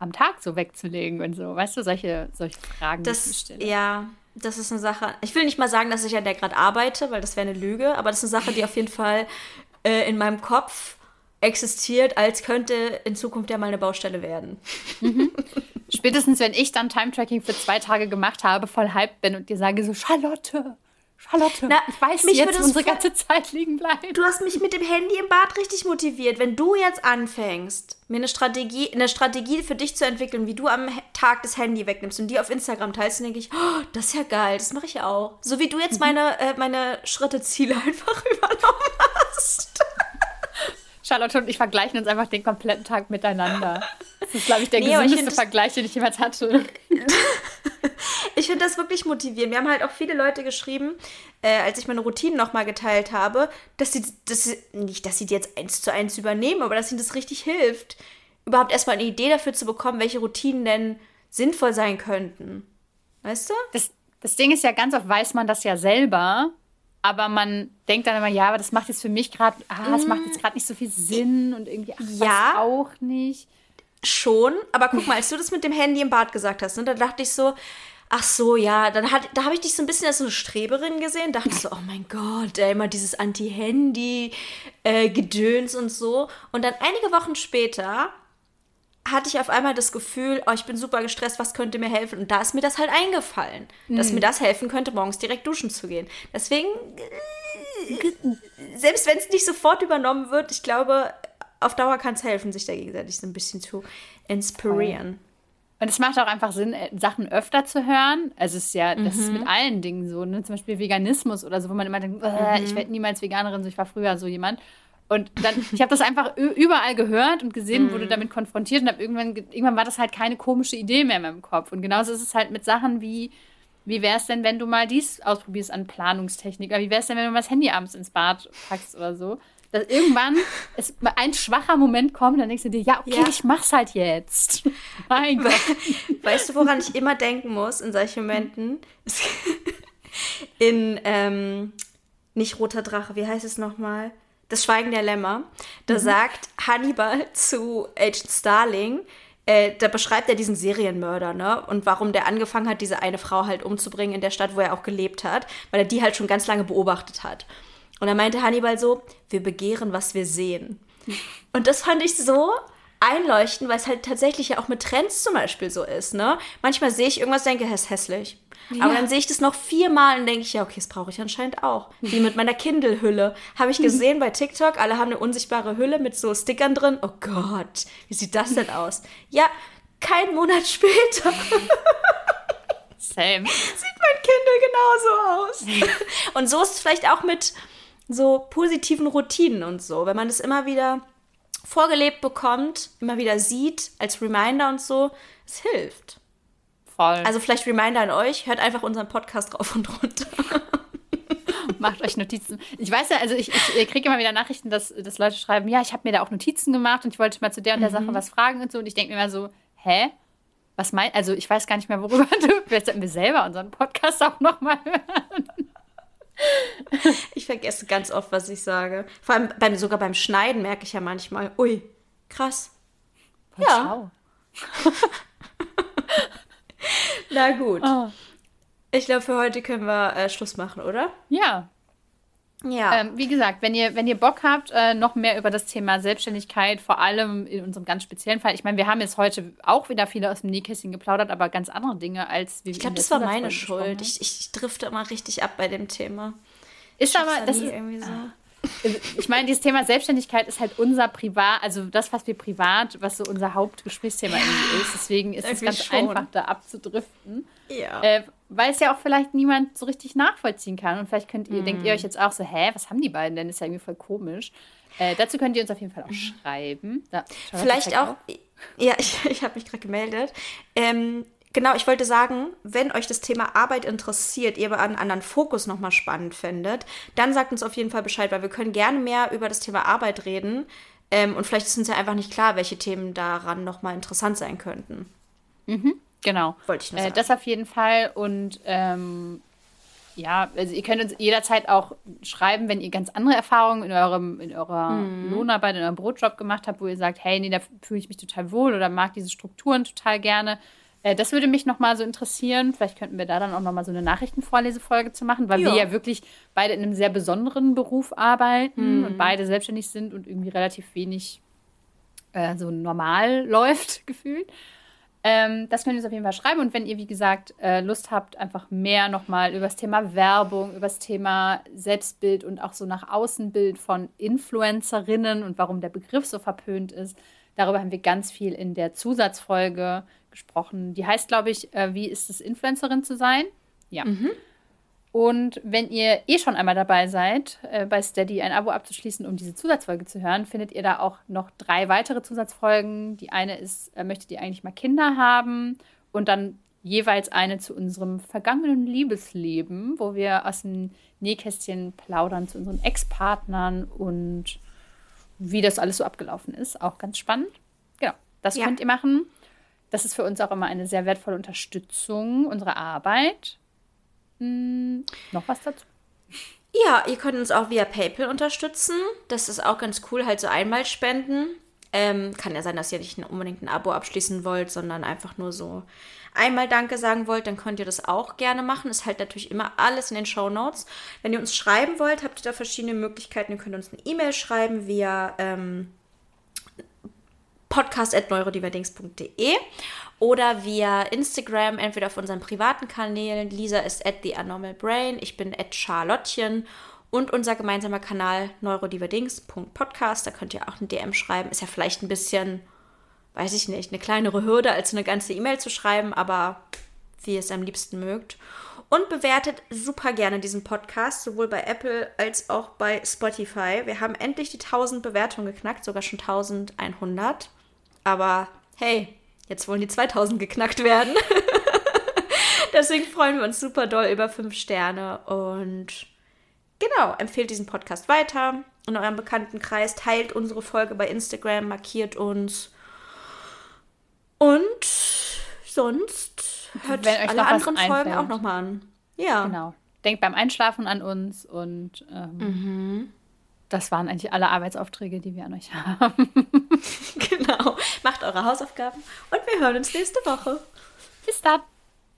am Tag so wegzulegen und so. Weißt du, solche, solche Fragen, das. Ja, das ist eine Sache. Ich will nicht mal sagen, dass ich an der gerade arbeite, weil das wäre eine Lüge, aber das ist eine Sache, die auf jeden Fall äh, in meinem Kopf existiert, als könnte in Zukunft ja mal eine Baustelle werden. Mhm. Spätestens, wenn ich dann Time-Tracking für zwei Tage gemacht habe, voll hyped bin und dir sage so, Charlotte, Charlotte, Na, ich weiß mich jetzt, unsere ganze Zeit liegen bleibt. Du hast mich mit dem Handy im Bad richtig motiviert. Wenn du jetzt anfängst, mir eine Strategie, eine Strategie für dich zu entwickeln, wie du am Tag das Handy wegnimmst und die auf Instagram teilst, dann denke ich, oh, das ist ja geil, das mache ich auch. So wie du jetzt mhm. meine, äh, meine Schritteziele einfach übernommen hast. Charlotte und ich vergleichen uns einfach den kompletten Tag miteinander. Das ist, glaube ich, der nee, gesündeste Vergleich, den ich jemals hatte. ich finde das wirklich motivierend. Wir haben halt auch viele Leute geschrieben, äh, als ich meine Routinen nochmal geteilt habe, dass sie, dass sie, nicht, dass sie die jetzt eins zu eins übernehmen, aber dass ihnen das richtig hilft, überhaupt erstmal eine Idee dafür zu bekommen, welche Routinen denn sinnvoll sein könnten. Weißt du? Das, das Ding ist ja, ganz oft weiß man das ja selber, aber man denkt dann immer, ja, aber das macht jetzt für mich gerade, ah, es macht jetzt gerade nicht so viel Sinn und irgendwie ach, ja, auch nicht. Schon, aber guck mal, als du das mit dem Handy im Bad gesagt hast, ne, da dachte ich so, ach so, ja, dann hat, da habe ich dich so ein bisschen als so eine Streberin gesehen, dachte so, oh mein Gott, ey, immer dieses Anti-Handy-Gedöns äh, und so. Und dann einige Wochen später hatte ich auf einmal das Gefühl, oh, ich bin super gestresst, was könnte mir helfen? Und da ist mir das halt eingefallen, mhm. dass mir das helfen könnte, morgens direkt duschen zu gehen. Deswegen, äh, selbst wenn es nicht sofort übernommen wird, ich glaube, auf Dauer kann es helfen, sich da gegenseitig so ein bisschen zu inspirieren. Und es macht auch einfach Sinn, äh, Sachen öfter zu hören. Also es ist ja, das mhm. ist mit allen Dingen so, ne? Zum Beispiel Veganismus oder so, wo man immer denkt, äh, mhm. ich werde niemals Veganerin, so ich war früher so jemand. Und dann, ich habe das einfach überall gehört und gesehen, mhm. wurde damit konfrontiert und habe irgendwann, irgendwann war das halt keine komische Idee mehr in meinem Kopf. Und genauso ist es halt mit Sachen wie, wie wäre es denn, wenn du mal dies ausprobierst an Planungstechnik? Oder wie wäre es denn, wenn du mal das Handy abends ins Bad packst oder so? Dass irgendwann ist ein schwacher Moment kommt, dann denkst du dir, ja, okay, ja. ich mach's halt jetzt. mein Gott. Weißt du, woran ich immer denken muss in solchen Momenten? in, ähm, nicht roter Drache, wie heißt es nochmal? Das Schweigen der Lämmer. Da mhm. sagt Hannibal zu Agent Starling, äh, da beschreibt er diesen Serienmörder, ne? Und warum der angefangen hat, diese eine Frau halt umzubringen in der Stadt, wo er auch gelebt hat, weil er die halt schon ganz lange beobachtet hat. Und da meinte Hannibal so, wir begehren, was wir sehen. Und das fand ich so einleuchtend, weil es halt tatsächlich ja auch mit Trends zum Beispiel so ist, ne? Manchmal sehe ich irgendwas, denke, es ist hässlich. Ja. Aber dann sehe ich das noch viermal und denke ich, ja, okay, das brauche ich anscheinend auch. Wie mit meiner Kindle-Hülle. Habe ich gesehen bei TikTok, alle haben eine unsichtbare Hülle mit so Stickern drin. Oh Gott, wie sieht das denn aus? Ja, kein Monat später. Same. Sieht mein Kindle genauso aus. und so ist es vielleicht auch mit so positiven Routinen und so. Wenn man das immer wieder vorgelebt bekommt, immer wieder sieht, als Reminder und so, es hilft. Voll. Also vielleicht Reminder an euch, hört einfach unseren Podcast rauf und runter. Macht euch Notizen. Ich weiß ja, also ich, ich kriege immer wieder Nachrichten, dass, dass Leute schreiben, ja, ich habe mir da auch Notizen gemacht und ich wollte mal zu der und der mhm. Sache was fragen und so. Und ich denke mir immer so, hä? Was meinst Also ich weiß gar nicht mehr, worüber du. Vielleicht sollten wir selber unseren Podcast auch nochmal hören. Ich vergesse ganz oft, was ich sage. Vor allem beim, sogar beim Schneiden merke ich ja manchmal, ui, krass. Voll ja. Na gut. Oh. Ich glaube, für heute können wir äh, Schluss machen, oder? Ja. Ja. Ähm, wie gesagt, wenn ihr, wenn ihr Bock habt, äh, noch mehr über das Thema Selbstständigkeit, vor allem in unserem ganz speziellen Fall. Ich meine, wir haben jetzt heute auch wieder viele aus dem Nähkästchen geplaudert, aber ganz andere Dinge als wie Ich glaube, das war meine Schuld. Ich, ich drifte immer richtig ab bei dem Thema. Ist aber, das ist irgendwie so. Ich meine, dieses Thema Selbstständigkeit ist halt unser Privat, also das, was wir privat, was so unser Hauptgesprächsthema ja, irgendwie ist. Deswegen ist es ganz schon. einfach, da abzudriften. Ja. Äh, weil es ja auch vielleicht niemand so richtig nachvollziehen kann. Und vielleicht könnt ihr, mm. denkt ihr euch jetzt auch so, hä, was haben die beiden denn? Das ist ja irgendwie voll komisch. Äh, dazu könnt ihr uns auf jeden Fall auch mhm. schreiben. Da, vielleicht auch, auch, ja, ich, ich habe mich gerade gemeldet. Ähm, Genau, ich wollte sagen, wenn euch das Thema Arbeit interessiert, ihr aber einen anderen Fokus nochmal spannend findet, dann sagt uns auf jeden Fall Bescheid, weil wir können gerne mehr über das Thema Arbeit reden. Ähm, und vielleicht ist uns ja einfach nicht klar, welche Themen daran nochmal interessant sein könnten. Mhm, genau. Wollte ich nur sagen. Äh, das auf jeden Fall. Und ähm, ja, also ihr könnt uns jederzeit auch schreiben, wenn ihr ganz andere Erfahrungen in, eurem, in eurer mhm. Lohnarbeit, in eurem Brotjob gemacht habt, wo ihr sagt, hey, nee, da fühle ich mich total wohl oder mag diese Strukturen total gerne äh, das würde mich nochmal so interessieren. Vielleicht könnten wir da dann auch nochmal so eine Nachrichtenvorlesefolge zu machen, weil ja. wir ja wirklich beide in einem sehr besonderen Beruf arbeiten mhm. und beide selbstständig sind und irgendwie relativ wenig äh, so normal läuft, gefühlt. Ähm, das könnt ihr uns auf jeden Fall schreiben. Und wenn ihr, wie gesagt, äh, Lust habt, einfach mehr nochmal über das Thema Werbung, über das Thema Selbstbild und auch so nach Außenbild von Influencerinnen und warum der Begriff so verpönt ist, darüber haben wir ganz viel in der Zusatzfolge gesprochen. Die heißt, glaube ich, äh, wie ist es, Influencerin zu sein? Ja. Mhm. Und wenn ihr eh schon einmal dabei seid, äh, bei Steady ein Abo abzuschließen, um diese Zusatzfolge zu hören, findet ihr da auch noch drei weitere Zusatzfolgen. Die eine ist, äh, möchtet ihr eigentlich mal Kinder haben? Und dann jeweils eine zu unserem vergangenen Liebesleben, wo wir aus dem Nähkästchen plaudern zu unseren Ex-Partnern und wie das alles so abgelaufen ist. Auch ganz spannend. Genau, das ja. könnt ihr machen. Das ist für uns auch immer eine sehr wertvolle Unterstützung unserer Arbeit. Hm, noch was dazu? Ja, ihr könnt uns auch via PayPal unterstützen. Das ist auch ganz cool, halt so einmal spenden. Ähm, kann ja sein, dass ihr nicht unbedingt ein Abo abschließen wollt, sondern einfach nur so einmal Danke sagen wollt, dann könnt ihr das auch gerne machen. Ist halt natürlich immer alles in den Show Notes. Wenn ihr uns schreiben wollt, habt ihr da verschiedene Möglichkeiten. Ihr könnt uns eine E-Mail schreiben via ähm, podcast.neurodiverdings.de oder via Instagram, entweder auf unseren privaten Kanälen. Lisa ist at the Brain, ich bin at Charlottchen und unser gemeinsamer Kanal neurodiverdings.podcast. Da könnt ihr auch eine DM schreiben. Ist ja vielleicht ein bisschen, weiß ich nicht, eine kleinere Hürde, als eine ganze E-Mail zu schreiben, aber wie ihr es am liebsten mögt. Und bewertet super gerne diesen Podcast, sowohl bei Apple als auch bei Spotify. Wir haben endlich die 1000 Bewertungen geknackt, sogar schon 1100. Aber hey, jetzt wollen die 2000 geknackt werden. Deswegen freuen wir uns super doll über 5 Sterne und genau, empfehlt diesen Podcast weiter in eurem Bekanntenkreis, teilt unsere Folge bei Instagram, markiert uns und sonst hört alle anderen Folgen auch nochmal an. Ja. Genau. Denkt beim Einschlafen an uns und ähm, mhm das waren eigentlich alle Arbeitsaufträge, die wir an euch haben. genau. Macht eure Hausaufgaben und wir hören uns nächste Woche. Bis dann.